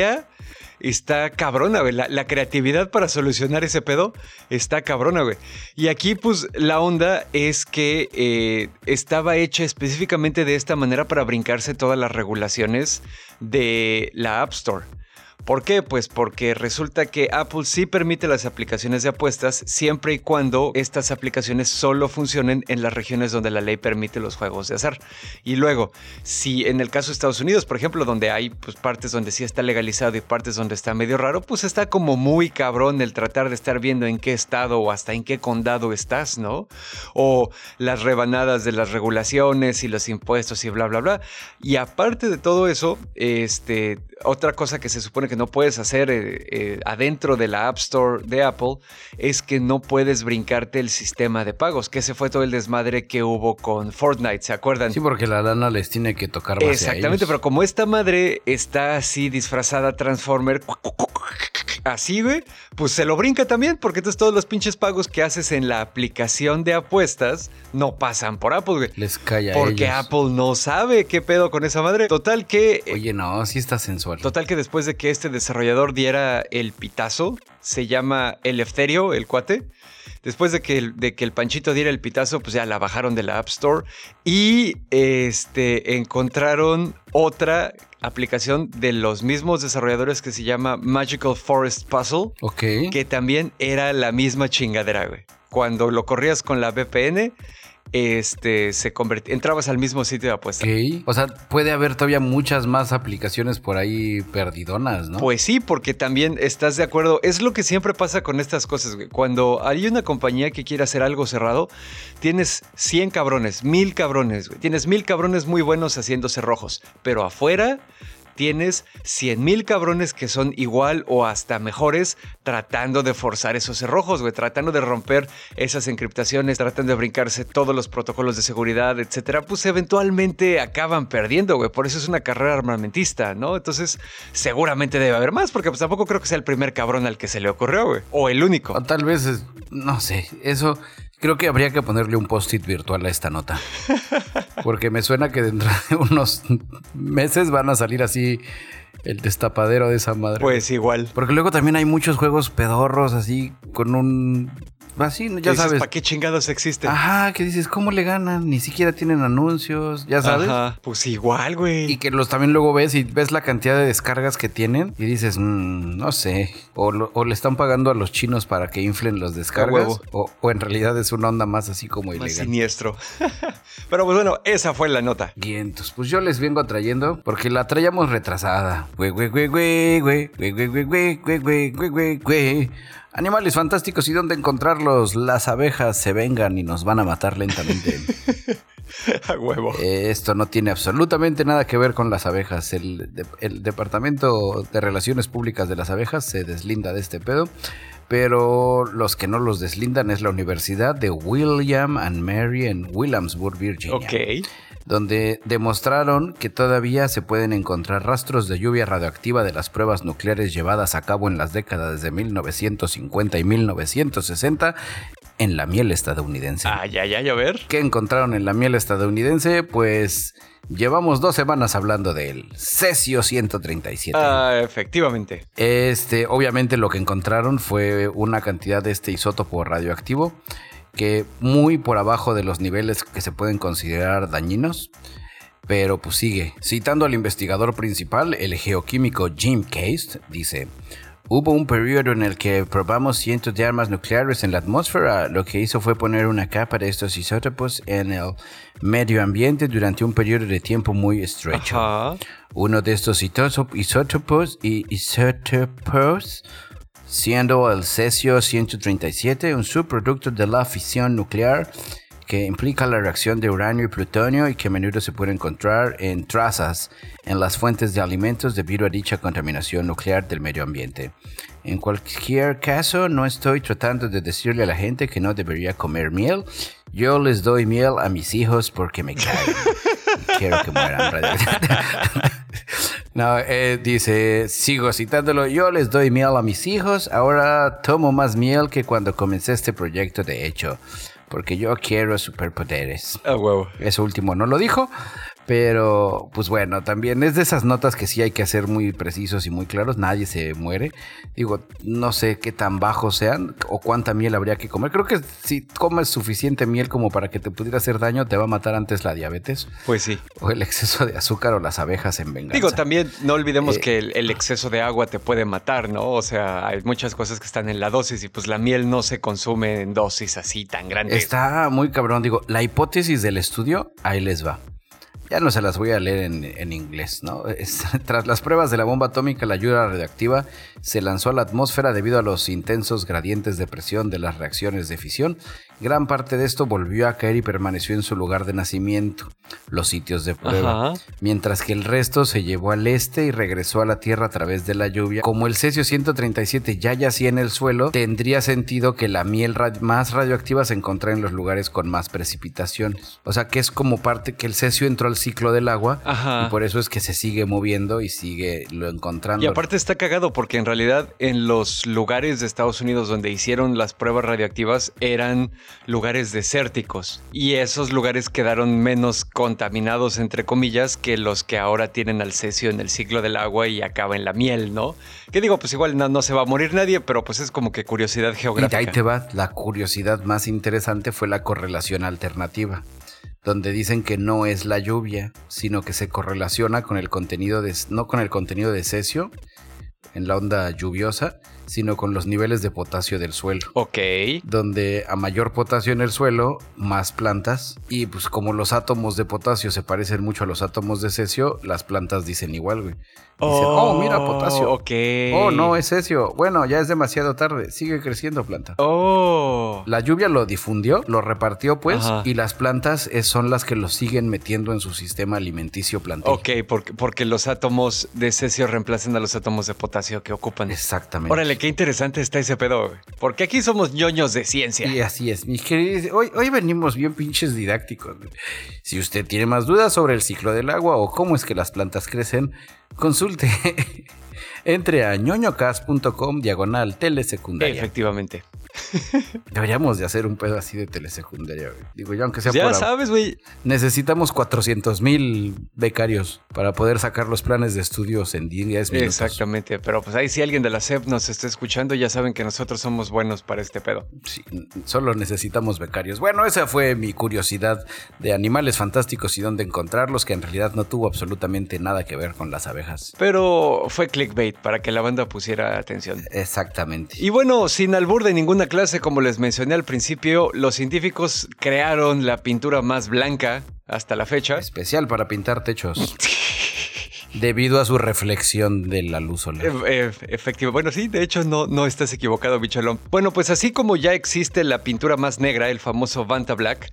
está cabrona, güey. La, creatividad para solucionar ese pedo está cabrona, güey. Y aquí, pues, la onda es que eh, estaba hecha específicamente de esta manera para brincarse todas las regulaciones de la App Store. ¿Por qué? Pues porque resulta que Apple sí permite las aplicaciones de apuestas siempre y cuando estas aplicaciones solo funcionen en las regiones donde la ley permite los juegos de azar. Y luego, si en el caso de Estados Unidos, por ejemplo, donde hay pues, partes donde sí está legalizado y partes donde está medio raro, pues está como muy cabrón el tratar de estar viendo en qué estado o hasta en qué condado estás, ¿no? O las rebanadas de las regulaciones y los impuestos y bla, bla, bla. Y aparte de todo eso, este, otra cosa que se supone que no puedes hacer eh, eh, adentro de la App Store de Apple es que no puedes brincarte el sistema de pagos, que ese fue todo el desmadre que hubo con Fortnite, ¿se acuerdan? Sí, porque la lana les tiene que tocar más Exactamente, pero como esta madre está así disfrazada Transformer, así, güey, pues se lo brinca también, porque entonces todos los pinches pagos que haces en la aplicación de apuestas no pasan por Apple, güey. Les calla. Porque Apple no sabe qué pedo con esa madre. Total que. Oye, no, sí está sensual. Total que después de que este desarrollador diera el pitazo, se llama Eleftherio, el cuate. Después de que, el, de que el Panchito diera el pitazo, pues ya la bajaron de la App Store y este, encontraron otra aplicación de los mismos desarrolladores que se llama Magical Forest Puzzle. Ok. Que también era la misma chingadera, güey. Cuando lo corrías con la VPN, este, se convertía, entrabas al mismo sitio de apuesta. O sea, puede haber todavía muchas más aplicaciones por ahí perdidonas, ¿no? Pues sí, porque también estás de acuerdo. Es lo que siempre pasa con estas cosas. Cuando hay una compañía que quiere hacer algo cerrado, tienes 100 cabrones, mil cabrones, Tienes mil cabrones muy buenos haciéndose rojos, pero afuera tienes 100 mil cabrones que son igual o hasta mejores tratando de forzar esos cerrojos, güey, tratando de romper esas encriptaciones, tratando de brincarse todos los protocolos de seguridad, etcétera, pues eventualmente acaban perdiendo, güey. Por eso es una carrera armamentista, ¿no? Entonces, seguramente debe haber más, porque pues tampoco creo que sea el primer cabrón al que se le ocurrió, güey. O el único. O tal vez, no sé, eso Creo que habría que ponerle un post-it virtual a esta nota. [laughs] Porque me suena que dentro de unos meses van a salir así el destapadero de esa madre. Pues igual. Porque luego también hay muchos juegos pedorros así con un Así, ya sabes. ¿Para qué chingados existen? Ajá, que dices, ¿cómo le ganan? Ni siquiera tienen anuncios, ya sabes. Ajá, pues igual, güey. Y que los también luego ves y ves la cantidad de descargas que tienen y dices, mmm, no sé. O, le están pagando a los chinos para que inflen los descargas. O, o, en realidad es una onda más así como ilegal. Más siniestro. Pero pues bueno, esa fue la nota. Entonces, pues yo les vengo trayendo porque la traíamos retrasada. Güey, güey, güey, güey, güey, güey, güey, güey, güey, güey, güey, güey, güey. Animales fantásticos y dónde encontrarlos. Las abejas se vengan y nos van a matar lentamente. [laughs] a huevo. Eh, esto no tiene absolutamente nada que ver con las abejas. El, el, Departamento de Relaciones Públicas de las Abejas se deslinda de este pedo. Pero los que no los deslindan es la Universidad de William and Mary en Williamsburg, Virginia. Ok donde demostraron que todavía se pueden encontrar rastros de lluvia radioactiva de las pruebas nucleares llevadas a cabo en las décadas de 1950 y 1960 en la miel estadounidense. Ah, ya, ya, a ver. ¿Qué encontraron en la miel estadounidense? Pues llevamos dos semanas hablando del cesio 137. Ah, efectivamente. Este, obviamente lo que encontraron fue una cantidad de este isótopo radioactivo que muy por abajo de los niveles que se pueden considerar dañinos. Pero pues sigue. Citando al investigador principal, el geoquímico Jim Case, dice, Hubo un periodo en el que probamos cientos de armas nucleares en la atmósfera. Lo que hizo fue poner una capa de estos isótopos en el medio ambiente durante un periodo de tiempo muy estrecho. Uno de estos isótopos, y isótopos siendo el cesio 137, un subproducto de la fisión nuclear que implica la reacción de uranio y plutonio y que a menudo se puede encontrar en trazas en las fuentes de alimentos debido a dicha contaminación nuclear del medio ambiente. En cualquier caso, no estoy tratando de decirle a la gente que no debería comer miel. Yo les doy miel a mis hijos porque me caen. [laughs] Quiero que mueran. [laughs] no, eh, dice, sigo citándolo, yo les doy miel a mis hijos, ahora tomo más miel que cuando comencé este proyecto de hecho porque yo quiero superpoderes. Ah, huevo. Eso último no lo dijo, pero, pues bueno, también es de esas notas que sí hay que hacer muy precisos y muy claros. Nadie se muere. Digo, no sé qué tan bajos sean o cuánta miel habría que comer. Creo que si comes suficiente miel como para que te pudiera hacer daño, te va a matar antes la diabetes. Pues sí. O el exceso de azúcar o las abejas en venganza. Digo, también no olvidemos eh, que el, exceso de agua te puede matar, ¿no? O sea, hay muchas cosas que están en la dosis y pues la miel no se consume en dosis así tan grandes. Está muy cabrón. Digo, la hipótesis del estudio, ahí les va. Ya no se las voy a leer en, inglés, ¿no? [laughs] tras las pruebas de la bomba atómica, la ayuda radioactiva se lanzó a la atmósfera debido a los intensos gradientes de presión de las reacciones de fisión. Gran parte de esto volvió a caer y permaneció en su lugar de nacimiento, los sitios de prueba, mientras que el resto se llevó al este y regresó a la Tierra a través de la lluvia. Como el cesio 137 ya yacía en el suelo, tendría sentido que la miel más radioactiva se encontrara en los lugares con más precipitaciones. O sea que es como parte que el cesio entró al ciclo del agua y por eso es que se sigue moviendo y sigue lo encontrando. Y aparte está cagado porque en realidad en los lugares de Estados Unidos donde hicieron las pruebas radioactivas eran lugares desérticos y esos lugares quedaron menos contaminados entre comillas que los que ahora tienen al cesio en el ciclo del agua y acaba en la miel, ¿no? Que digo, pues igual no, se va a morir nadie, pero pues es como que curiosidad geográfica. Y ahí te va, la curiosidad más interesante fue la correlación alternativa donde dicen que no es la lluvia, sino que se correlaciona con el contenido de, no con el contenido de cesio en la onda lluviosa, sino con los niveles de potasio del suelo. Ok. Donde a mayor potasio en el suelo, más plantas. Y pues como los átomos de potasio se parecen mucho a los átomos de cesio, las plantas dicen igual, güey. Dicen, oh, mira, potasio. Ok. Oh, no, es cesio. Bueno, ya es demasiado tarde. Sigue creciendo planta. Oh. La lluvia lo difundió, lo repartió, pues, y las plantas son las que lo siguen metiendo en su sistema alimenticio plantil. Ok, porque, porque los átomos de cesio reemplazan a los átomos de potasio que ocupan. Exactamente. Órale, qué interesante está ese pedo, Porque aquí somos ñoños de ciencia. Y así es, mis queridos. Hoy, hoy venimos bien pinches didácticos. Si usted tiene más dudas sobre el ciclo del agua o cómo es que las plantas crecen, Consulte. [laughs] Entre a ñoñocast.com diagonal telesecundaria. Efectivamente. [laughs] Deberíamos de hacer un pedo así de telesecundaria, güey. Digo, yo aunque sea Ya sabes, güey. Necesitamos 400 mil becarios para poder sacar los planes de estudios en 10 minutos. Exactamente, pero pues ahí si alguien de la SEP nos está escuchando, ya saben que nosotros somos buenos para este pedo. Sí, solo necesitamos becarios. Bueno, esa fue mi curiosidad de animales fantásticos y dónde encontrarlos, que en realidad no tuvo absolutamente nada que ver con las abejas. Pero fue clickbait para que la banda pusiera atención. Exactamente. Y bueno, sin albur de ninguna clase, como les mencioné al principio, los científicos crearon la pintura más blanca hasta la fecha. Especial para pintar techos. [laughs] Debido a su reflexión de la luz solar. E, efectivo. Bueno, sí, de hecho no, no estás equivocado, bicholón. Bueno, pues así como ya existe la pintura más negra, el famoso Vanta Black,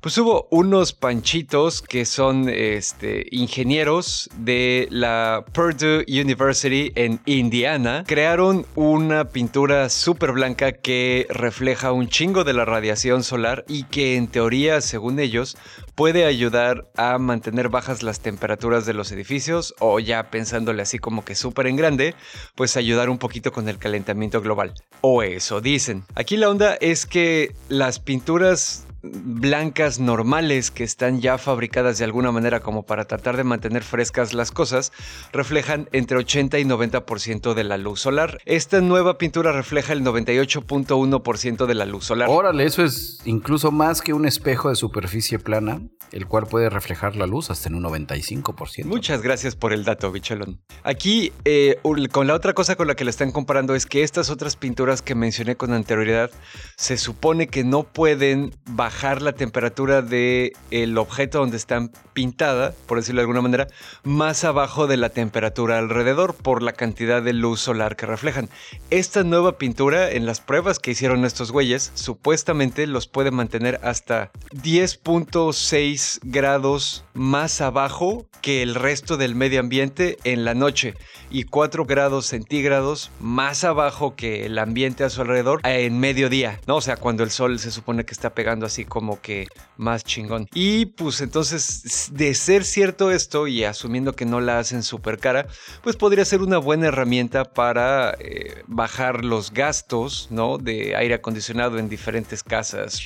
pues hubo unos panchitos que son este, ingenieros de la Purdue University en Indiana. Crearon una pintura súper blanca que refleja un chingo de la radiación solar y que en teoría, según ellos, puede ayudar a mantener bajas las temperaturas de los edificios o ya pensándole así como que súper en grande, pues ayudar un poquito con el calentamiento global. O eso dicen. Aquí la onda es que las pinturas blancas normales que están ya fabricadas de alguna manera como para tratar de mantener frescas las cosas, reflejan entre 80 y 90% de la luz solar. Esta nueva pintura refleja el 98.1% de la luz solar. Órale, eso es incluso más que un espejo de superficie plana, el cual puede reflejar la luz hasta en un 95%. Muchas gracias por el dato, bichelón. Aquí, eh, con la otra cosa con la que la están comparando es que estas otras pinturas que mencioné con anterioridad se supone que no pueden bajar la temperatura del el objeto donde están pintada, por decirlo de alguna manera, más abajo de la temperatura alrededor por la cantidad de luz solar que reflejan. Esta nueva pintura, en las pruebas que hicieron estos güeyes, supuestamente los puede mantener hasta 10.6 grados más abajo que el resto del medio ambiente en la noche y 4 grados centígrados más abajo que el ambiente a su alrededor en mediodía, ¿no? O sea, cuando el sol se supone que está pegando así como que más chingón. Y pues entonces, de ser cierto esto y asumiendo que no la hacen súper cara, pues podría ser una buena herramienta para eh, bajar los gastos, ¿no? De aire acondicionado en diferentes casas,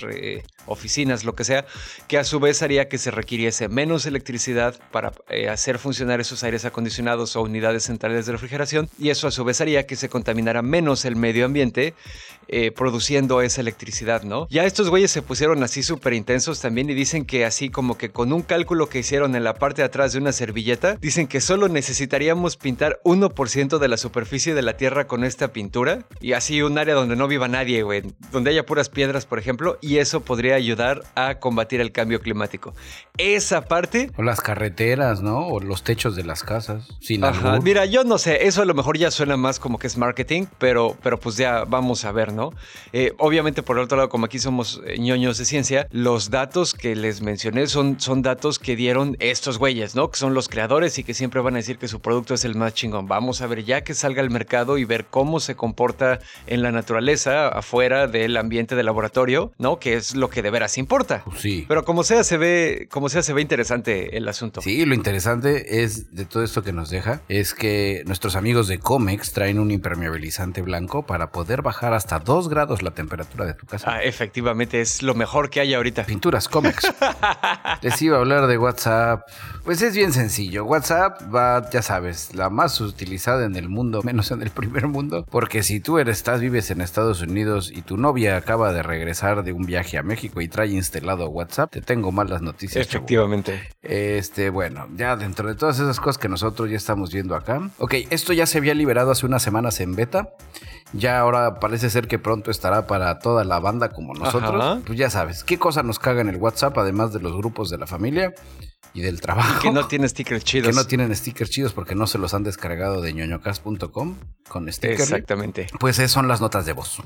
oficinas, lo que sea, que a su vez haría que se requiriese menos electricidad para eh, hacer funcionar esos aires acondicionados o unidades centrales de refrigeración y eso a su vez haría que se contaminara menos el medio ambiente eh, produciendo esa electricidad, ¿no? Ya estos güeyes se pusieron así súper intensos también y dicen que así como que con un cálculo que hicieron en la parte de atrás de una servilleta, dicen que solo necesitaríamos pintar 1% de la superficie de la Tierra con esta pintura y así un área donde no viva nadie, güey, donde haya puras piedras, por ejemplo, y eso podría ayudar a combatir el cambio climático. Esa parte... O las carreteras, ¿no? O los techos de las casas. Sin Ajá. Mira, yo no sé, eso a lo mejor ya suena más como que es marketing, pero, pero pues ya vamos a ver, ¿no? Eh, obviamente, por el otro lado, como aquí somos eh, ñoños de ciencia, los datos que les mencioné son, son datos que dieron estos güeyes, ¿no? Que son los creadores y que siempre van a decir que su producto es el más chingón. Vamos a ver ya que salga al mercado y ver cómo se comporta en la naturaleza, afuera del ambiente de laboratorio, ¿no? Que es lo que de veras importa. Pues sí. Pero como sea, se ve, como sea, se ve interesante el asunto. Sí, lo interesante es de todo esto que nos deja, es que nuestros amigos de Comex traen un impermeabilizante blanco para poder bajar hasta 2 grados la temperatura de tu casa. Ah, efectivamente, es lo mejor que hay ahorita. Pinturas Comex. [laughs] Les iba a hablar de WhatsApp. Pues es bien sencillo. WhatsApp va, ya sabes, la más utilizada en el mundo, menos en el primer mundo. Porque si tú eres, estás, vives en Estados Unidos y tu novia acaba de regresar de un viaje a México y trae instalado WhatsApp, te tengo malas noticias. Efectivamente. Este, bueno, ya dentro de todas esas cosas que nosotros ya estamos viendo acá. Ok, esto ya se había liberado hace unas semanas en beta. Ya ahora parece ser que pronto estará para toda la banda como nosotros. Ajá. Pues ya sabes, ¿qué cosa nos caga en el WhatsApp además de los grupos de la familia y del trabajo? Que no tiene stickers [laughs] chidos. Que no tienen stickers chidos porque no se los han descargado de ñoñocast.com con stickers. Exactamente. Pues esas son las notas de voz.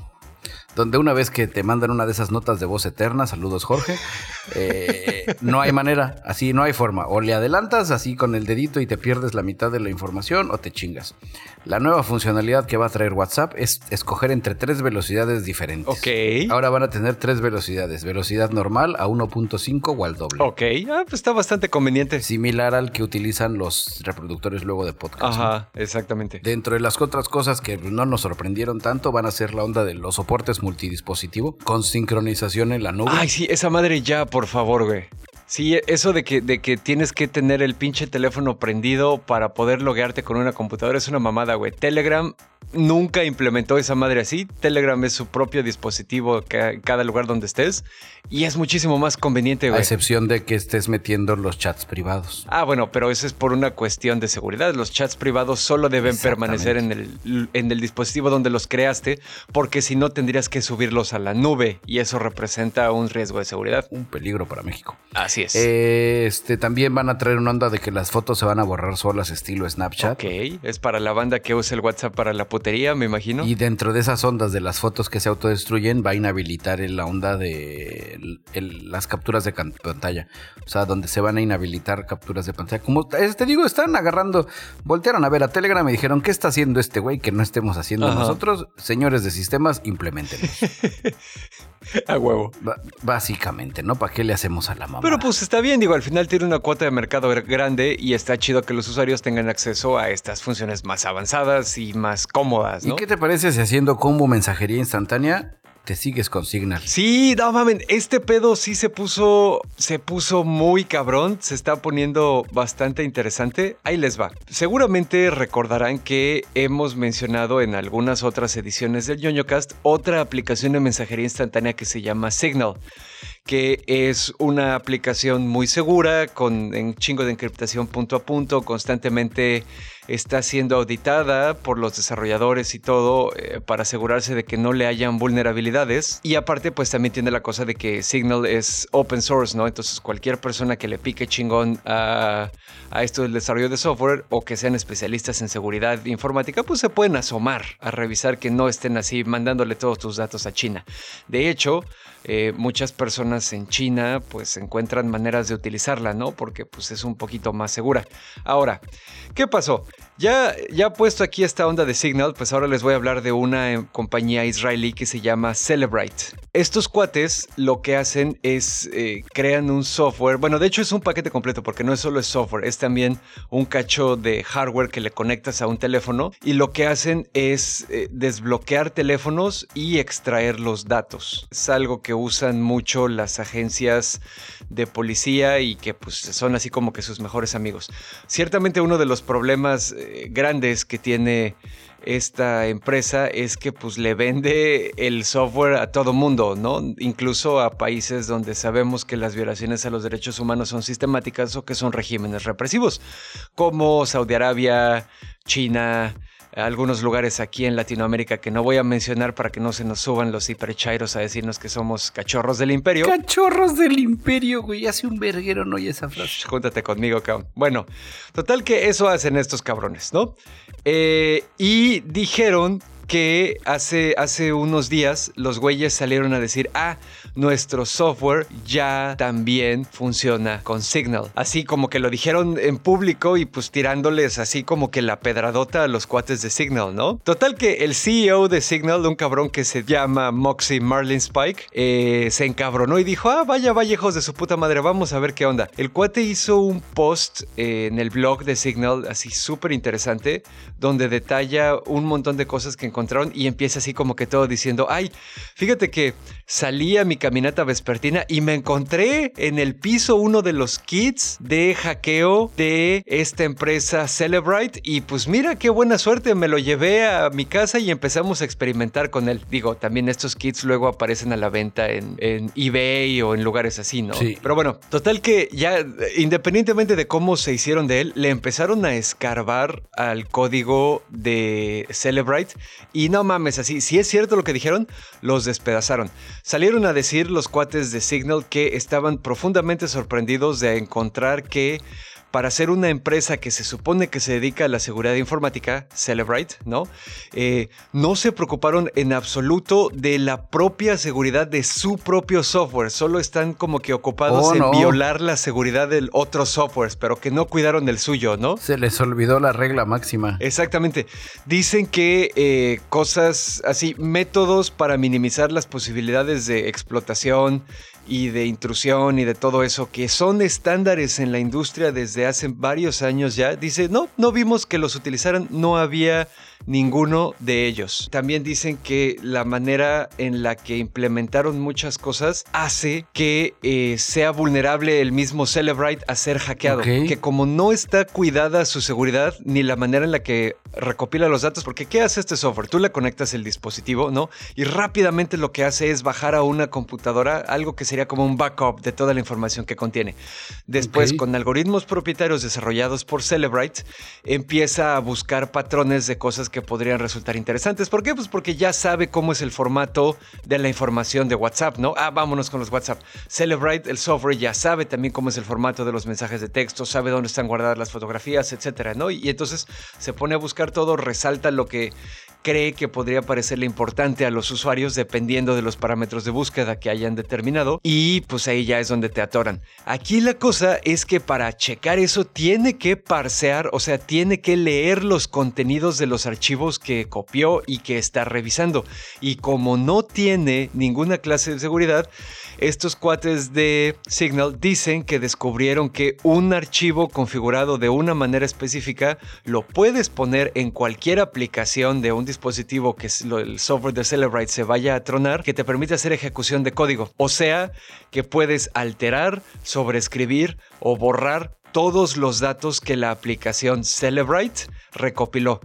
Donde una vez que te mandan una de esas notas de voz eterna, saludos Jorge, [laughs] eh, no hay manera, así no hay forma. O le adelantas así con el dedito y te pierdes la mitad de la información o te chingas. La nueva funcionalidad que va a traer WhatsApp es escoger entre tres velocidades diferentes. Ok. Ahora van a tener tres velocidades. Velocidad normal a 1.5 o al doble. Ok, ah, pues está bastante conveniente. Similar al que utilizan los reproductores luego de podcast. ¿no? Ajá, exactamente. Dentro de las otras cosas que no nos sorprendieron tanto van a ser la onda de los soportes multidispositivo con sincronización en la nube. Ay, sí, esa madre ya, por favor, güey. Sí, eso de que, de que tienes que tener el pinche teléfono prendido para poder loguearte con una computadora es una mamada, güey. Telegram nunca implementó esa madre así. Telegram es su propio dispositivo en cada lugar donde estés y es muchísimo más conveniente, a excepción de que estés metiendo los chats privados. Ah, bueno, pero eso es por una cuestión de seguridad. Los chats privados solo deben permanecer en el, en el dispositivo donde los creaste, porque si no tendrías que subirlos a la nube y eso representa un riesgo de seguridad. Un peligro para México. Así es. Eh, Este también van a traer una onda de que las fotos se van a borrar solas estilo Snapchat. ok, es para la banda que usa el WhatsApp para la putería, me imagino. Y dentro de esas ondas de las fotos que se autodestruyen, va a inhabilitar la onda de el- el- las capturas de pantalla. O sea, donde se van a inhabilitar capturas de pantalla. Como te digo, están agarrando, voltearon a ver a Telegram y dijeron, ¿qué está haciendo este güey que no estemos haciendo Ajá. nosotros? Señores de sistemas, implementenlos. [laughs] [laughs] A huevo. Básicamente, ¿no? ¿Para qué le hacemos a la mamá? Pero pues está bien, digo, al final tiene una cuota de mercado gr- grande y está chido que los usuarios tengan acceso a estas funciones más avanzadas y más cómodas, ¿Y ¿no? qué te parece si haciendo combo mensajería instantánea te sigues con Signal. Sí, no este pedo sí se puso, se puso muy cabrón, se está poniendo bastante interesante. Ahí les va. Seguramente recordarán que hemos mencionado en algunas otras ediciones del YoñoCast otra aplicación de mensajería instantánea que se llama Signal que es una aplicación muy segura, con un chingo de encriptación punto a punto, constantemente está siendo auditada por los desarrolladores y todo eh, para asegurarse de que no le hayan vulnerabilidades. Y aparte, pues también tiene la cosa de que Signal es open source, ¿no? Entonces cualquier persona que le pique chingón a, a esto del desarrollo de software o que sean especialistas en seguridad informática, pues se pueden asomar a revisar que no estén así mandándole todos tus datos a China. De hecho, eh, muchas personas en China pues encuentran maneras de utilizarla, ¿no? Porque pues es un poquito más segura. Ahora, ¿qué pasó? Ya, ya puesto aquí esta onda de Signal, pues ahora les voy a hablar de una eh, compañía israelí que se llama Celebrite. Estos cuates lo que hacen es eh, crean un software, bueno, de hecho es un paquete completo porque no es solo es software, es también un cacho de hardware que le conectas a un teléfono y lo que hacen es desbloquear teléfonos y extraer los datos. Es algo que usan mucho las agencias de policía y que pues son así como que sus mejores amigos. Ciertamente uno de los problemas eh, grandes que tiene esta empresa es que pues le vende el software a todo mundo, ¿no? Incluso a países donde sabemos que las violaciones a los derechos humanos son sistemáticas o que son regímenes represivos, como Saudi Arabia, China, algunos lugares aquí en Latinoamérica que no voy a mencionar para que no se nos suban los hiperchairos a decirnos que somos cachorros del imperio. Cachorros del imperio, güey. Hace un verguero no oye esa frase. júntate conmigo, cabrón. Bueno, total que eso hacen estos cabrones, ¿no? Eh, y dijeron que hace, hace unos días los güeyes salieron a decir, ah, nuestro software ya también funciona con Signal. Así como que lo dijeron en público y pues tirándoles así como que la pedradota a los cuates de Signal, ¿no? Total que el CEO de Signal, un cabrón que se llama Moxie Marlin Spike, eh, se encabronó y dijo, ah, vaya, vaya hijos de su puta madre, vamos a ver qué onda. El cuate hizo un post eh, en el blog de Signal, así súper interesante, donde detalla un montón de cosas que encontró y empieza así como que todo diciendo, ay, fíjate que salí a mi caminata vespertina y me encontré en el piso uno de los kits de hackeo de esta empresa Celebrite y pues mira qué buena suerte, me lo llevé a mi casa y empezamos a experimentar con él. Digo, también estos kits luego aparecen a la venta en, en eBay o en lugares así, ¿no? Sí. Pero bueno, total que ya independientemente de cómo se hicieron de él, le empezaron a escarbar al código de Celebrite y no mames, así, si es cierto lo que dijeron, los despedazaron. Salieron a decir los cuates de Signal que estaban profundamente sorprendidos de encontrar que para ser una empresa que se supone que se dedica a la seguridad informática, Celebrite, ¿no? Eh, no se preocuparon en absoluto de la propia seguridad de su propio software. Solo están como que ocupados Oh, en no. violar la seguridad del otro software, pero que no cuidaron del suyo, ¿no? Se les olvidó la regla máxima. Exactamente. Dicen que eh, cosas así, métodos para minimizar las posibilidades de explotación y de intrusión y de todo eso, que son estándares en la industria desde hace varios años ya, dice, no, no vimos que los utilizaran, no había ninguno de ellos. También dicen que la manera en la que implementaron muchas cosas hace que eh, sea vulnerable el mismo Celebrite a ser hackeado. Que como no está cuidada su seguridad ni la manera en la que recopila los datos, porque ¿qué hace este software? Tú le conectas el dispositivo, ¿no? Y rápidamente lo que hace es bajar a una computadora algo que sería como un backup de toda la información que contiene. Después, con algoritmos propietarios desarrollados por Celebrite, empieza a buscar patrones de cosas que podrían resultar interesantes. ¿Por qué? Pues porque ya sabe cómo es el formato de la información de WhatsApp, ¿no? Ah, vámonos con los WhatsApp. Celebrite, el software, ya sabe también cómo es el formato de los mensajes de texto, sabe dónde están guardadas las fotografías, etcétera, ¿no? Y, y entonces se pone a buscar todo, resalta lo que cree que podría parecerle importante a los usuarios dependiendo de los parámetros de búsqueda que hayan determinado y pues ahí ya es donde te atoran. Aquí la cosa es que para checar eso tiene que parsear, o sea, tiene que leer los contenidos de los archivos que copió y que está revisando. Y como no tiene ninguna clase de seguridad, estos cuates de Signal dicen que descubrieron que un archivo configurado de una manera específica lo puedes poner en cualquier aplicación de un dispositivo que es el software de Celebrite se vaya a tronar que te permite hacer ejecución de código. O sea, que puedes alterar, sobreescribir o borrar todos los datos que la aplicación Celebrite recopiló.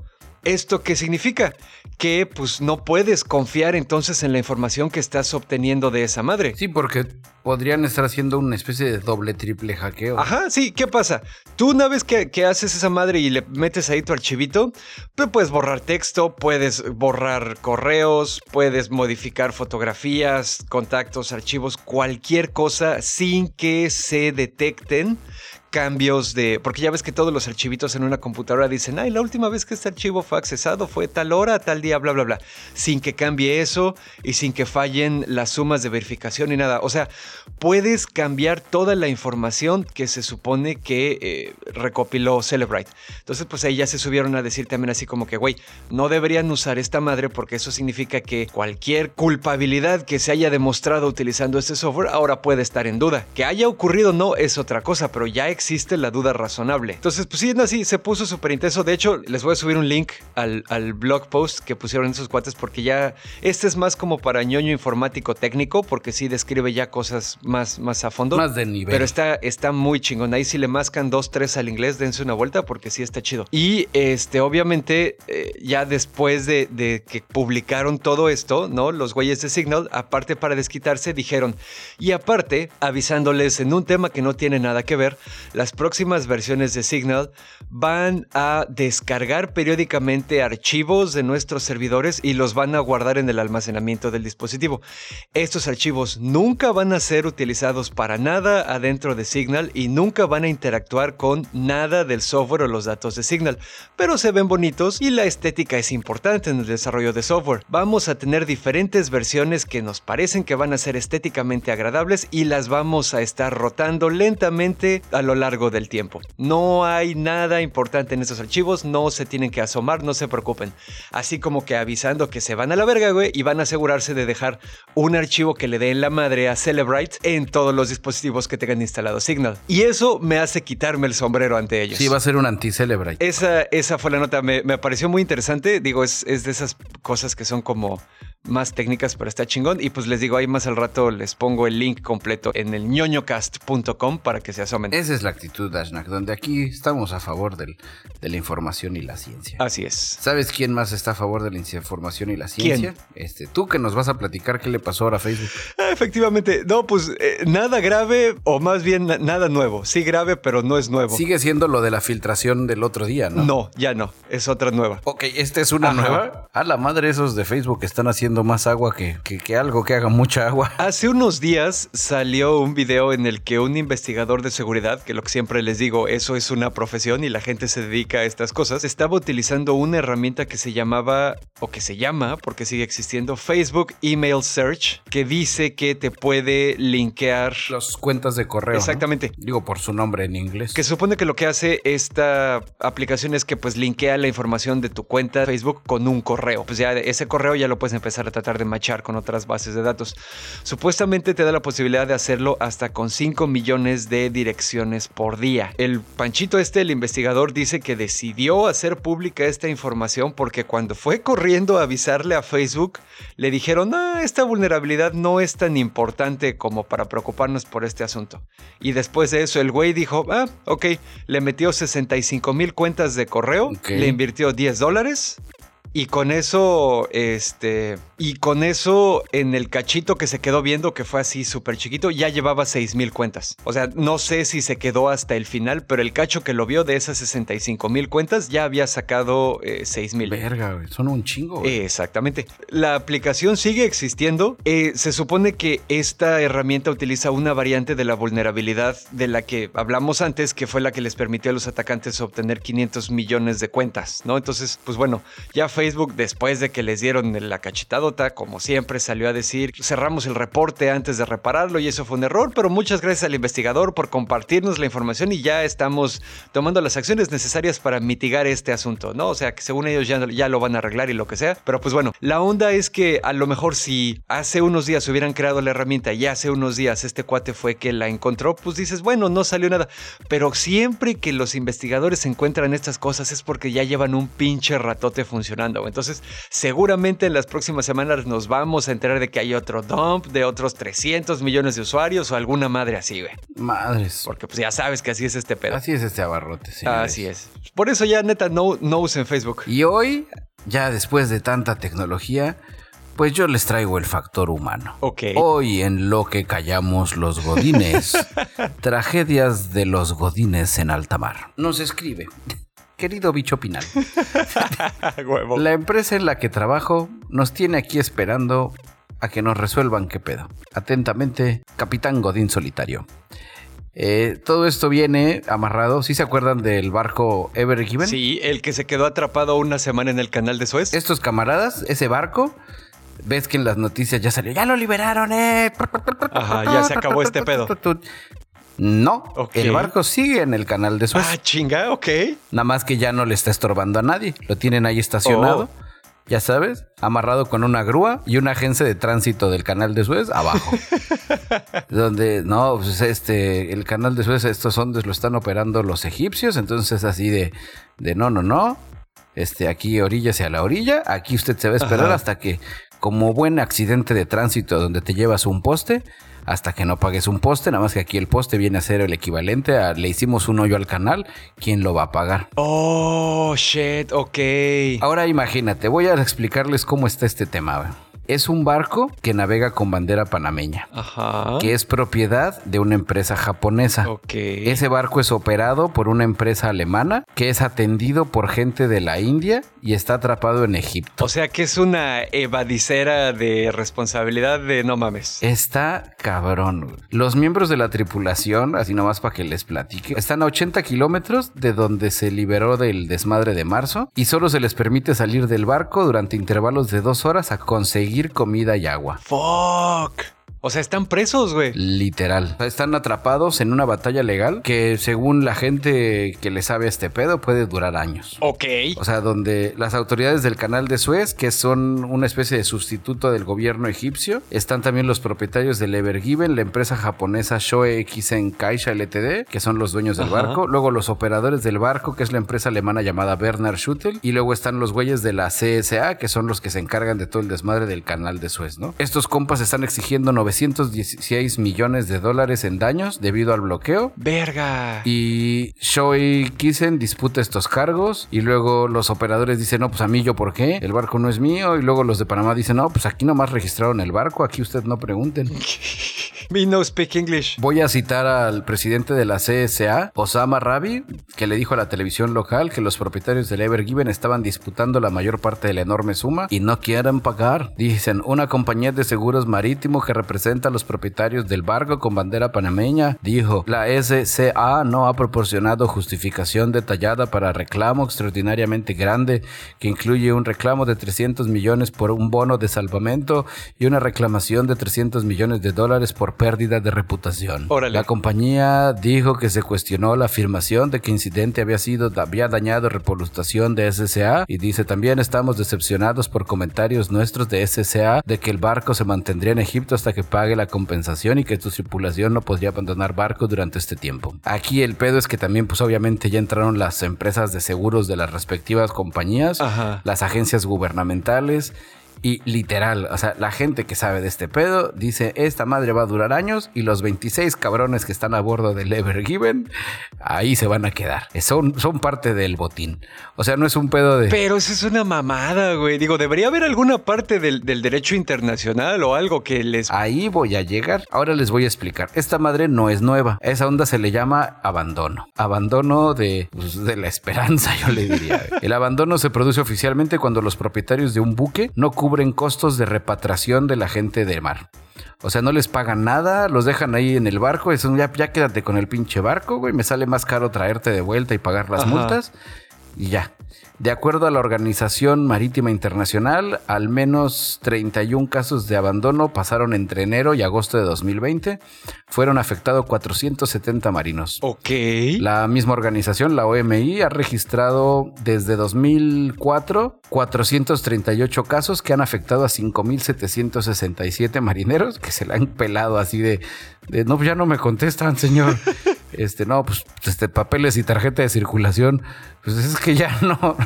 ¿Esto qué significa? Que pues no puedes confiar entonces en la información que estás obteniendo de esa madre. Sí, porque podrían estar haciendo una especie de doble, triple hackeo. Ajá, sí, ¿qué pasa? Tú una vez que, que haces esa madre y le metes ahí tu archivito, pues puedes borrar texto, puedes borrar correos, puedes modificar fotografías, contactos, archivos, cualquier cosa sin que se detecten cambios de. Porque ya ves que todos los archivitos en una computadora dicen, ay, la última vez que este archivo fue accesado fue tal hora, tal día, bla, bla, bla. Sin que cambie eso y sin que fallen las sumas de verificación y nada. O sea, puedes cambiar toda la información que se supone que eh, recopiló Celebrite. Entonces, pues ahí ya se subieron a decir también así como que, güey, no deberían usar esta madre porque eso significa que cualquier culpabilidad que se haya demostrado utilizando este software ahora puede estar en duda. Que haya ocurrido no es otra cosa, pero ya existe existe la duda razonable. Entonces, pues sí, así se puso súper intenso. De hecho, les voy a subir un link al, al, blog post que pusieron esos cuates porque ya este es más como para ñoño informático técnico porque sí describe ya cosas más, más a fondo. Más de nivel. Pero está, está muy chingón. Ahí si le mascan dos, tres al inglés, dense una vuelta porque sí está chido. Y este, obviamente, eh, ya después de, de que publicaron todo esto, ¿no? Los güeyes de Signal, aparte para desquitarse, dijeron, y aparte, avisándoles en un tema que no tiene nada que ver, las próximas versiones de Signal van a descargar periódicamente archivos de nuestros servidores y los van a guardar en el almacenamiento del dispositivo. Estos archivos nunca van a ser utilizados para nada adentro de Signal y nunca van a interactuar con nada del software o los datos de Signal, pero se ven bonitos y la estética es importante en el desarrollo de software. Vamos a tener diferentes versiones que nos parecen que van a ser estéticamente agradables y las vamos a estar rotando lentamente a lo largo largo del tiempo. No hay nada importante en estos archivos, no se tienen que asomar, no se preocupen. Así como que avisando que se van a la verga, güey, y van a asegurarse de dejar un archivo que le den la madre a Celebrite en todos los dispositivos que tengan instalado Signal. Y eso me hace quitarme el sombrero ante ellos. Sí, va a ser un anti-Celebrite. Esa, esa fue la nota, me, me pareció muy interesante. Digo, es, es de esas cosas que son como más técnicas, pero está chingón. Y pues les digo, ahí más al rato les pongo el link completo en el ñoñocast.com para que se asomen. Esa es la actitud, Dashnak, donde aquí estamos a favor del, de la información y la ciencia. Así es. ¿Sabes quién más está a favor de la información y la ciencia? Este, tú que nos vas a platicar qué le pasó ahora a Facebook. Ah, efectivamente, no, pues eh, nada grave o más bien nada nuevo. Sí grave, pero no es nuevo. Sigue siendo lo de la filtración del otro día, ¿no? No, ya no, es otra nueva. Ok, esta es una nueva. A la madre esos de Facebook están haciendo más agua que, que, algo que haga mucha agua. Hace unos días salió un video en el que un investigador de seguridad, que lo que siempre les digo, eso es una profesión y la gente se dedica a estas cosas, estaba utilizando una herramienta que se llamaba, o que se llama, porque sigue existiendo, Facebook Email Search, que dice que te puede linkear... Las cuentas de correo. Exactamente. Digo por su nombre en inglés. Que supone que lo que hace esta aplicación es que pues linkea la información de tu cuenta de Facebook con un correo. Pues ya ese correo ya lo puedes empezar a tratar de machar con otras bases de datos. Supuestamente te da la posibilidad de hacerlo hasta con 5 millones de direcciones por día. El Panchito este, el investigador, dice que decidió hacer pública esta información porque cuando fue corriendo a avisarle a Facebook, le dijeron, ah, esta vulnerabilidad no es tan importante como para preocuparnos por este asunto. Y después de eso, el güey dijo, ah, ok, le metió 65 mil cuentas de correo, le invirtió 10 dólares y con eso, este, y con eso en el cachito que se quedó viendo, que fue así súper chiquito, ya llevaba 6 mil cuentas. O sea, no sé si se quedó hasta el final, pero el cacho que lo vio de esas 65 mil cuentas ya había sacado eh, 6 mil. Verga, güey. Son un chingo. exactamente. La aplicación sigue existiendo. Eh, se supone que esta herramienta utiliza una variante de la vulnerabilidad de la que hablamos antes, que fue la que les permitió a los atacantes obtener 500 millones de cuentas, ¿no? Entonces, pues bueno, ya fue Facebook, después de que les dieron la cachetadota, como siempre, salió a decir, cerramos el reporte antes de repararlo y eso fue un error, pero muchas gracias al investigador por compartirnos la información y ya estamos tomando las acciones necesarias para mitigar este asunto, ¿no? O sea, que según ellos ya, ya lo van a arreglar y lo que sea, pero pues bueno, la onda es que a lo mejor si hace unos días hubieran creado la herramienta y hace unos días este cuate fue que la encontró, pues dices, bueno, no salió nada, pero siempre que los investigadores encuentran estas cosas es porque ya llevan un pinche ratote funcionando. Güey. Entonces, seguramente en las próximas semanas nos vamos a enterar de que hay otro dump de otros 300 millones de usuarios o alguna madre así, güey. Madres. Porque pues ya sabes que así es este pedo. Así es este abarrote, señores. Así es. Por eso ya neta no, no usen Facebook. Y hoy, ya después de tanta tecnología, pues yo les traigo el factor humano. Ok. Hoy en lo que callamos los godines, [laughs] tragedias de los godines en alta mar. Nos escribe, querido bicho pinal, [laughs] la empresa en la que trabajo nos tiene aquí esperando a que nos resuelvan qué pedo. Atentamente, Capitán Godín Solitario. Eh, todo esto viene amarrado. ¿Sí se acuerdan del barco Ever Given? Sí, el que se quedó atrapado una semana en el canal de Suez. Estos camaradas, ese barco, ves que en las noticias ya salió, ya lo liberaron, eh. Ajá, ya se acabó este pedo. No, el barco sigue en el canal de Suez. Ah, chinga, ok. Nada más que ya no le está estorbando a nadie. Lo tienen ahí estacionado. Oh. Ya sabes, amarrado con una grúa y una agencia de tránsito del canal de Suez abajo. [laughs] Donde, no, pues este, el canal de Suez, estos ondes lo están operando los egipcios. Entonces, así de, de no, no, no. Este, aquí orilla hacia la orilla. Aquí usted se va a esperar Ajá. hasta que, como buen accidente de tránsito donde te llevas un poste, hasta que no pagues un poste. Nada más que aquí el poste viene a ser el equivalente a le hicimos un hoyo al canal. ¿Quién lo va a pagar? Oh, shit, ok. Ahora imagínate, voy a explicarles cómo está este tema. Es un barco que navega con bandera panameña, Ajá. que es propiedad de una empresa japonesa. Ok. Ese barco es operado por una empresa alemana que es atendido por gente de la India y está atrapado en Egipto. O sea que es una evadicera de responsabilidad de no mames. Está cabrón. Los miembros de la tripulación, así nomás para que les platique, están a 80 kilómetros de donde se liberó del desmadre de marzo y solo se les permite salir del barco durante intervalos de dos horas a conseguir comida y agua. Fuck. O sea, están presos, güey. Literal. O sea, Están atrapados en una batalla legal que según la gente que le sabe a este pedo puede durar años. Ok. O sea, donde las autoridades del canal de Suez, que son una especie de sustituto del gobierno egipcio, están también los propietarios del Evergiven, la empresa japonesa Shoei Kisen Kaisha Ltd, que son los dueños del Ajá. barco, luego los operadores del barco, que es la empresa alemana llamada Bernard Schuttel, y luego están los güeyes de la CSA, que son los que se encargan de todo el desmadre del canal de Suez, ¿no? Estos compas están exigiendo 916 millones de dólares en daños debido al bloqueo. Verga. Y Shoei Kisen disputa estos cargos y luego los operadores dicen, no, pues a mí yo por qué, el barco no es mío y luego los de Panamá dicen, no, pues aquí nomás registraron el barco, aquí usted no pregunten. [laughs] Me no speak English. Voy a citar al presidente de la CSA, Osama Rabi, que le dijo a la televisión local que los propietarios del Evergiven estaban disputando la mayor parte de la enorme suma y no quieren pagar. Dicen, una compañía de seguros marítimo que representa a los propietarios del barco con bandera panameña dijo, la SCA no ha proporcionado justificación detallada para reclamo extraordinariamente grande que incluye un reclamo de 300 millones por un bono de salvamento y una reclamación de 300 millones de dólares por pérdida de reputación. Órale. La compañía dijo que se cuestionó la afirmación de que incidente había sido había dañado reputación de SCA y dice también estamos decepcionados por comentarios nuestros de SCA de que el barco se mantendría en Egipto hasta que pague la compensación y que su tripulación no podría abandonar barco durante este tiempo. Aquí el pedo es que también pues obviamente ya entraron las empresas de seguros de las respectivas compañías, Ajá. las agencias gubernamentales y literal, o sea, la gente que sabe de este pedo dice, esta madre va a durar años y los 26 cabrones que están a bordo del Evergiven, ahí se van a quedar. Son, son parte del botín. O sea, no es un pedo de... Pero eso es una mamada, güey. Digo, debería haber alguna parte del, del derecho internacional o algo que les... Ahí voy a llegar. Ahora les voy a explicar. Esta madre no es nueva. A esa onda se le llama abandono. Abandono de, pues, de la esperanza, [laughs] yo le diría. El abandono se produce oficialmente cuando los propietarios de un buque no cubren costos de repatriación de la gente de mar. O sea, no les pagan nada, los dejan ahí en el barco. Es un, ya, ya quédate con el pinche barco, güey. Me sale más caro traerte de vuelta y pagar las Ajá. multas. Y ya. De acuerdo a la Organización Marítima Internacional, al menos 31 casos de abandono pasaron entre enero y agosto de 2020. Fueron afectados 470 marinos. Ok. La misma organización, la OMI, ha registrado desde 2004 438 casos que han afectado a 5.767 marineros que se la han pelado así de, de, no, ya no me contestan, señor. [laughs] Este, no, pues este, papeles y tarjeta de circulación, pues es que ya [laughs] no,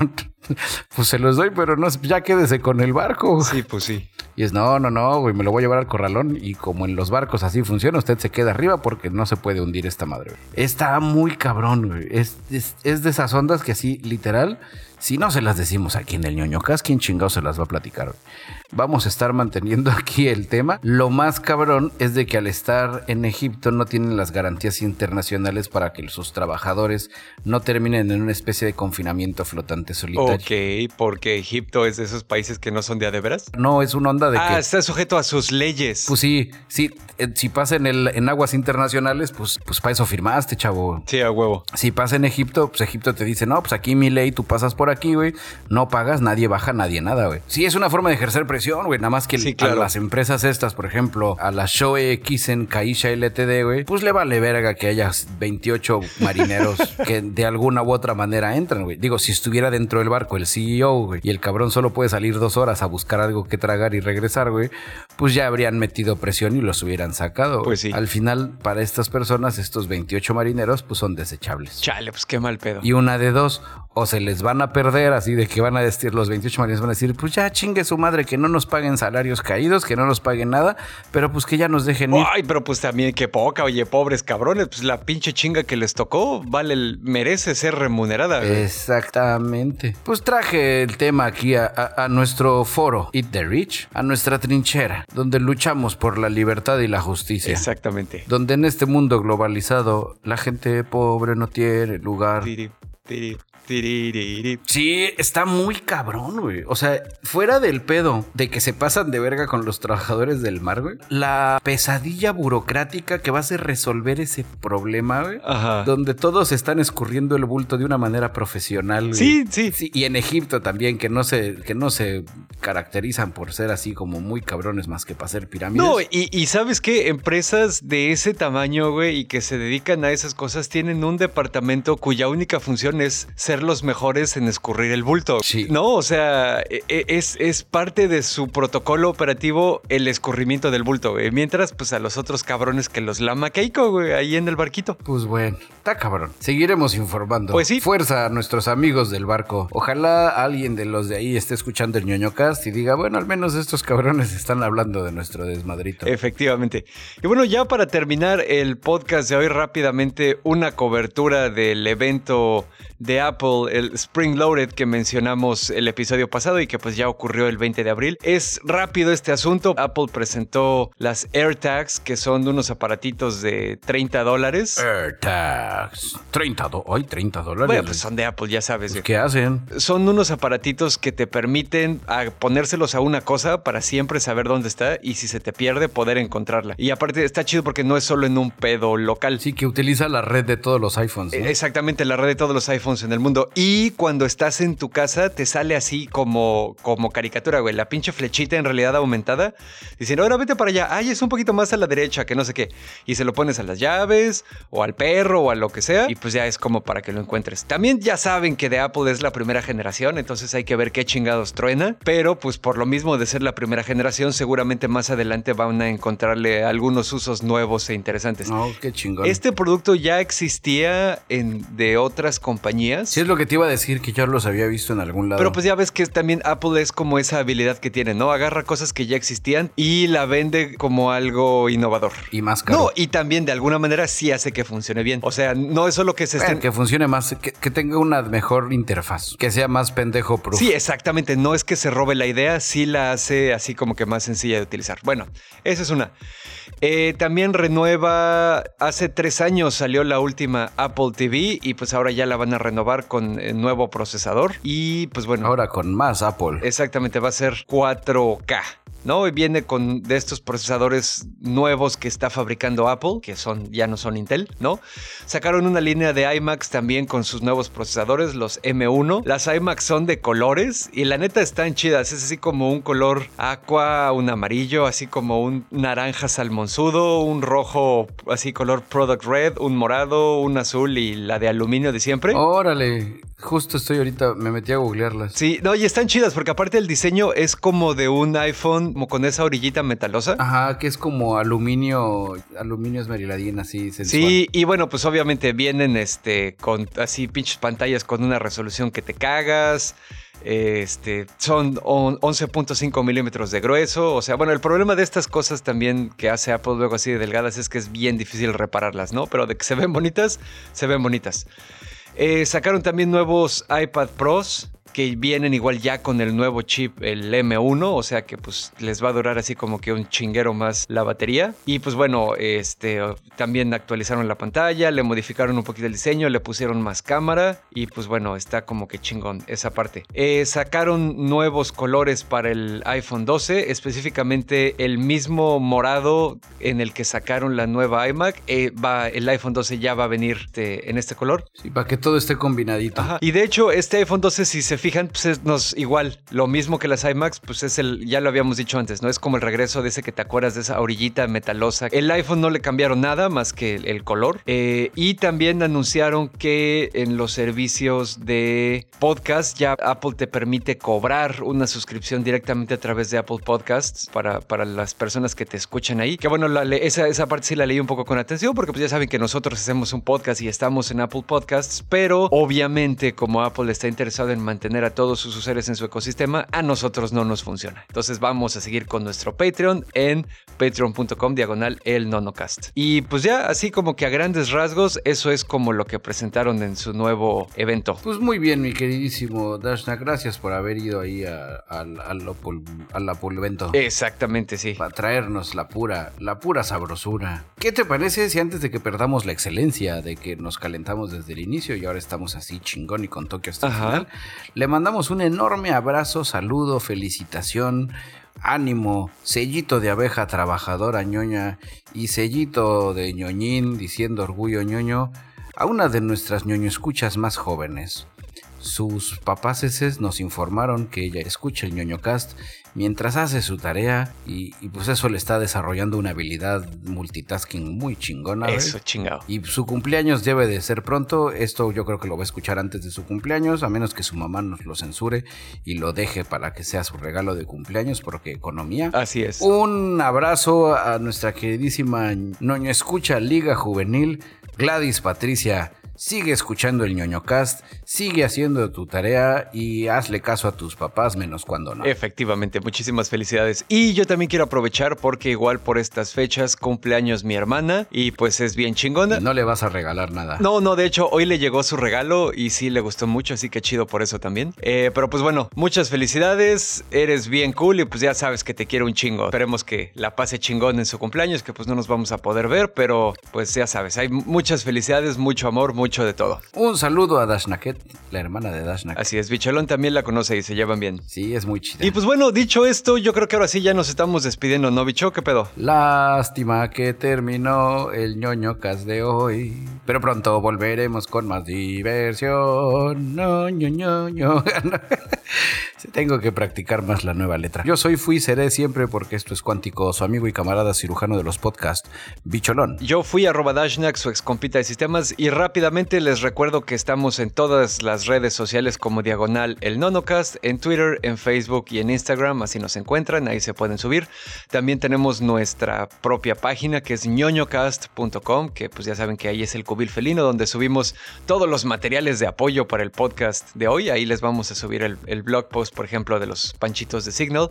pues se los doy, pero no, ya quédese con el barco. Sí, pues sí. Y es, no, no, no, güey, me lo voy a llevar al corralón. Y como en los barcos así funciona, usted se queda arriba porque no se puede hundir esta madre. Está muy cabrón, güey. Es, es, es de esas ondas que así, literal, si no se las decimos aquí en el ñoño cas, ¿quién chingado se las va a platicar? Vamos a estar manteniendo [laughs] aquí el tema. Lo más cabrón es de que al estar en Egipto no tienen las garantías internacionales para que sus trabajadores no terminen en una especie de confinamiento flotante solitario. Ok, porque Egipto es de esos países que no son de adeveras. No, es una onda de ah, que... está sujeto a sus leyes. Pues sí, sí, eh, si pasa en, el, en aguas internacionales, pues, pues para eso firmaste, chavo. Sí, a huevo. Si pasa en Egipto, pues Egipto te dice, no, pues aquí mi ley, tú pasas por aquí, güey, no pagas, nadie baja, nadie nada, güey. Sí, es una forma de ejercer presión, güey, nada más que Sí, claro. a las empresas estas, por ejemplo, a la Shoei Kisen Kaisha LTD, güey, pues le vale verga que haya 28 marineros [laughs] que de alguna u otra manera entran, güey. Digo, si estuviera dentro del barco el CEO, güey, y el cabrón solo puede salir dos horas a buscar algo que tragar y regresar, güey, pues ya habrían metido presión y los hubieran sacado. Pues sí. Al final, para estas personas, estos 28 marineros, pues son desechables. Chale, pues qué mal pedo. Y una de dos, o se les van a perder, así de que van a decir, los 28 marineros van a decir, pues ya chingue su madre, que no nos paguen salarios caídos, que no nos paguen nada, pero pues que ya nos dejen ir. Ay, pero pues también qué poca, oye, pobres cabrones, pues la pinche chinga que les tocó, vale, el- merece ser remunerada. güey. Exactamente. Pues traje el tema aquí a, a- a nuestro foro, Eat the Rich, a nuestra trinchera, donde luchamos por la libertad y la justicia. Exactamente. Donde en este mundo globalizado la gente pobre no tiene lugar. Tiri, tiri, tiririri. Sí, está muy cabrón, güey. O sea, fuera del pedo de que se pasan de verga con los trabajadores del mar, güey. La pesadilla burocrática que va a ser resolver ese problema, güey. Ajá. Donde todos están escurriendo el bulto de una manera profesional. güey. Sí, sí. Sí, y en Egipto también, que no se, que no se caracterizan por ser así como muy cabrones más que para hacer pirámides. No, y, y sabes qué, empresas de ese tamaño, güey, y que se dedican a esas cosas, tienen un departamento cuya única función es ser los mejores en escurrir el bulto. Sí. No, o sea, e- e- es, es parte de su protocolo operativo el escurrimiento del bulto, güey. Mientras, pues a los otros cabrones que los lama Keiko, güey, ahí en el barquito. Pues bueno, está cabrón. Seguiremos informando. Pues sí. Fuerza a nuestros amigos del barco. Ojalá alguien de los de ahí esté escuchando el ñoño cast y diga, bueno, al menos estos cabrones están hablando de nuestro desmadrito. Efectivamente. Y bueno, ya para terminar el podcast de hoy rápidamente, una cobertura del evento de Apple, el Spring Loaded que mencionamos el episodio pasado y que pues ya ocurrió el 20 de abril. Es rápido este asunto. Apple presentó las AirTags, que son unos aparatitos de 30 dólares. AirTags. 30 do Ay, 30 dólares. Bueno, pues son de Apple, ya sabes. Pues, ¿Qué hacen? Son unos aparatitos que te permiten a ponérselos a una cosa para siempre saber dónde está y si se te pierde poder encontrarla. Y aparte está chido porque no es solo en un pedo local. Sí, que utiliza la red de todos los iPhones. ¿no? Eh, Exactamente, la red de todos los iPhones en el mundo. Y cuando estás en tu casa, te sale así como, como caricatura, güey. La pinche flechita en realidad aumentada. Diciendo, ahora vete para allá. Ay, es un poquito más a la derecha, que no sé qué. Y se lo pones a las llaves, o al perro, o a lo que sea. Y pues ya es como para que lo encuentres. También ya saben que de Apple es la primera generación, entonces hay que ver qué chingados truena. Pero pues por lo mismo de ser la primera generación, seguramente más adelante van a encontrarle algunos usos nuevos e interesantes. No, qué chingón. Este producto ya existía en, de otras compañías. Sí, es lo que te iba a decir, que yo los había visto en algún lado. Pero pues ya ves que también Apple es como esa habilidad que tiene, ¿no? Agarra cosas que ya existían y la vende como algo innovador. Y más caro. No, y también de alguna manera sí hace que funcione bien. O sea, no es solo que se Bueno, estén... que funcione más, que, que tenga una mejor interfaz, que sea más pendejo proof. Sí, exactamente. No es que se robe la idea, sí la hace así como que más sencilla de utilizar. Bueno, esa es una. Eh, también renueva, hace tres años salió la última Apple TV y pues ahora ya la van a renovar con eh, nuevo procesador. Y pues bueno, Ahora con más Apple. exactamente va a ser 4K. ¿no? Y viene con de estos procesadores nuevos que está fabricando Apple, que son, ya no son Intel, ¿no? Sacaron una línea de iMacs también con sus nuevos procesadores, los M1. Las iMacs son de colores y la neta están chidas. Es así como un color aqua, un amarillo, así como un naranja salmonzudo, un rojo, así color product red, un morado, un azul y la de aluminio de siempre. Órale, justo estoy ahorita, me metí a googlearlas. Sí, no, y están chidas porque aparte el diseño es como de un iPhone, como con esa orillita metalosa. Ajá, que es como aluminio, aluminio esmeriladín así sensual. Sí, y bueno, pues obviamente vienen este con así pinches pantallas con una resolución que te cagas. Este, son 11.5 milímetros de grueso. O sea, bueno, el problema de estas cosas también que hace Apple luego así de delgadas es que es bien difícil repararlas, ¿no? Pero de que se ven bonitas, se ven bonitas. Eh, sacaron también nuevos iPad Pros que vienen igual ya con el nuevo chip, el M1, o sea que pues les va a durar así como que un chinguero más la batería. Y pues bueno, este también actualizaron la pantalla, le modificaron un poquito el diseño, le pusieron más cámara y pues bueno, está como que chingón esa parte. Eh, sacaron nuevos colores para el iPhone 12, específicamente el mismo morado en el que sacaron la nueva iMac, eh, va, el iPhone 12 ya va a venir en este color. Sí, para que todo esté combinadito. Y de hecho, este iPhone 12, si se fijan, pues es nos, igual, lo mismo que las iMacs, pues es el, ya lo habíamos dicho antes, ¿no? Es como el regreso de ese que te acuerdas de esa orillita metalosa. El iPhone no le cambiaron nada más que el, color. Eh, y también anunciaron que en los servicios de podcast ya Apple te permite cobrar una suscripción directamente a través de Apple Podcasts para, para las personas que te escuchan ahí. Que bueno, esa, esa parte sí la leí un poco con atención porque pues ya saben que nosotros hacemos un podcast y estamos en Apple Podcasts, pero obviamente como Apple está interesado en mantener a todos sus usuarios en su ecosistema, a nosotros no nos funciona. Entonces vamos a seguir con nuestro Patreon en patreon.com diagonal el nonocast. Y pues ya así como que a grandes rasgos, eso es como lo que presentaron en su nuevo evento. Pues muy bien, mi queridísimo Dashna, gracias por haber ido ahí al Apple evento. Exactamente, sí. Para traernos la pura, la pura sabrosura. ¿Qué te parece si antes de que perdamos la excelencia de que nos calentamos desde el inicio y ahora estamos así chingón y con Tokio hasta el final, le mandamos un enorme abrazo, saludo, felicitación, ánimo, sellito de abeja trabajadora ñoña y sellito de ñoñín diciendo orgullo ñoño a una de nuestras ñoño escuchas más jóvenes. Sus papaces nos informaron que ella escucha el ñoño cast mientras hace su tarea y, pues eso le está desarrollando una habilidad multitasking muy chingona. Eso, chingado. Y su cumpleaños debe de ser pronto. Esto yo creo que lo va a escuchar antes de su cumpleaños, a menos que su mamá nos lo censure y lo deje para que sea su regalo de cumpleaños, porque economía. Así es. Un abrazo a nuestra queridísima Noño Escucha Liga Juvenil, Gladys Patricia Sigue escuchando el ñoño cast, sigue haciendo tu tarea y hazle caso a tus papás menos cuando no. Efectivamente, muchísimas felicidades. Y yo también quiero aprovechar porque igual por estas fechas cumpleaños mi hermana y pues es bien chingona. no le vas a regalar nada. No, no, de hecho hoy le llegó su regalo y sí le gustó mucho, así que chido por eso también. Eh, pero pues bueno, muchas felicidades, eres bien cool y pues ya sabes que te quiero un chingo. Esperemos que la pase chingón en su cumpleaños, que pues no nos vamos a poder ver, pero pues ya sabes, hay muchas felicidades, mucho amor, mucho de todo. Un saludo a Dashnaket, la hermana de Dashnaket. Así es, Bicholón también la conoce y se llevan bien. Sí, es muy chida. Y pues bueno, dicho esto, yo creo que ahora sí ya nos estamos despidiendo, ¿no, Bicho? ¿Qué pedo? Lástima que terminó el ñoño cas de hoy, pero pronto volveremos con más diversión. No, ño, [laughs] Tengo que practicar más la nueva letra. Yo soy, fui, seré siempre porque esto es cuántico, su amigo y camarada cirujano de los podcasts, Bicholón. Yo fui arroba Dashnak, su ex compita de sistemas, y rápidamente les recuerdo que estamos en todas las redes sociales como Diagonal El Nonocast, en Twitter, en Facebook y en Instagram, así nos encuentran, ahí se pueden subir. También tenemos nuestra propia página que es ñoñocast.com, que pues ya saben que ahí es el cubil felino donde subimos todos los materiales de apoyo para el podcast de hoy. Ahí les vamos a subir el, el blog post, por ejemplo, de los panchitos de Signal.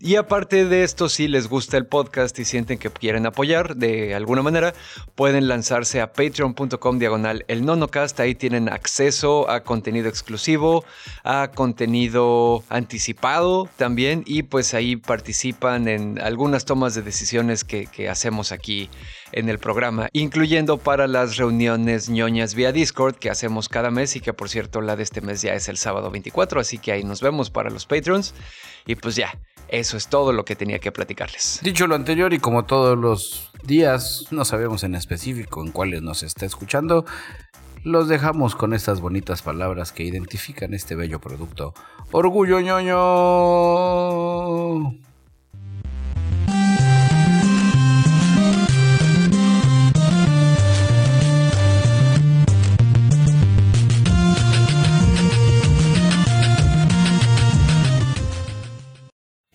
Y aparte de esto, si les gusta el podcast y sienten que quieren apoyar de alguna manera, pueden lanzarse a patreon.com diagonal el NonoCast, ahí tienen acceso a contenido exclusivo, a contenido anticipado también y pues ahí participan en algunas tomas de decisiones que, hacemos aquí en el programa, incluyendo para las reuniones ñoñas vía Discord que hacemos cada mes y que por cierto la de este mes ya es el sábado 24, así que ahí nos vemos para los Patreons. Y pues ya, eso es todo lo que tenía que platicarles. Dicho lo anterior y como todos los días, no sabemos en específico en cuáles nos está escuchando, los dejamos con estas bonitas palabras que identifican este bello producto. Orgullo ñoño.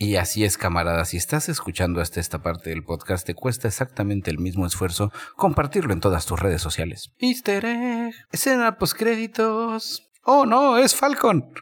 Y así es, camarada, si estás escuchando hasta esta parte del podcast, te cuesta exactamente el mismo esfuerzo compartirlo en todas tus redes sociales. Easter egg, escena postcréditos. Oh no, es Falcon.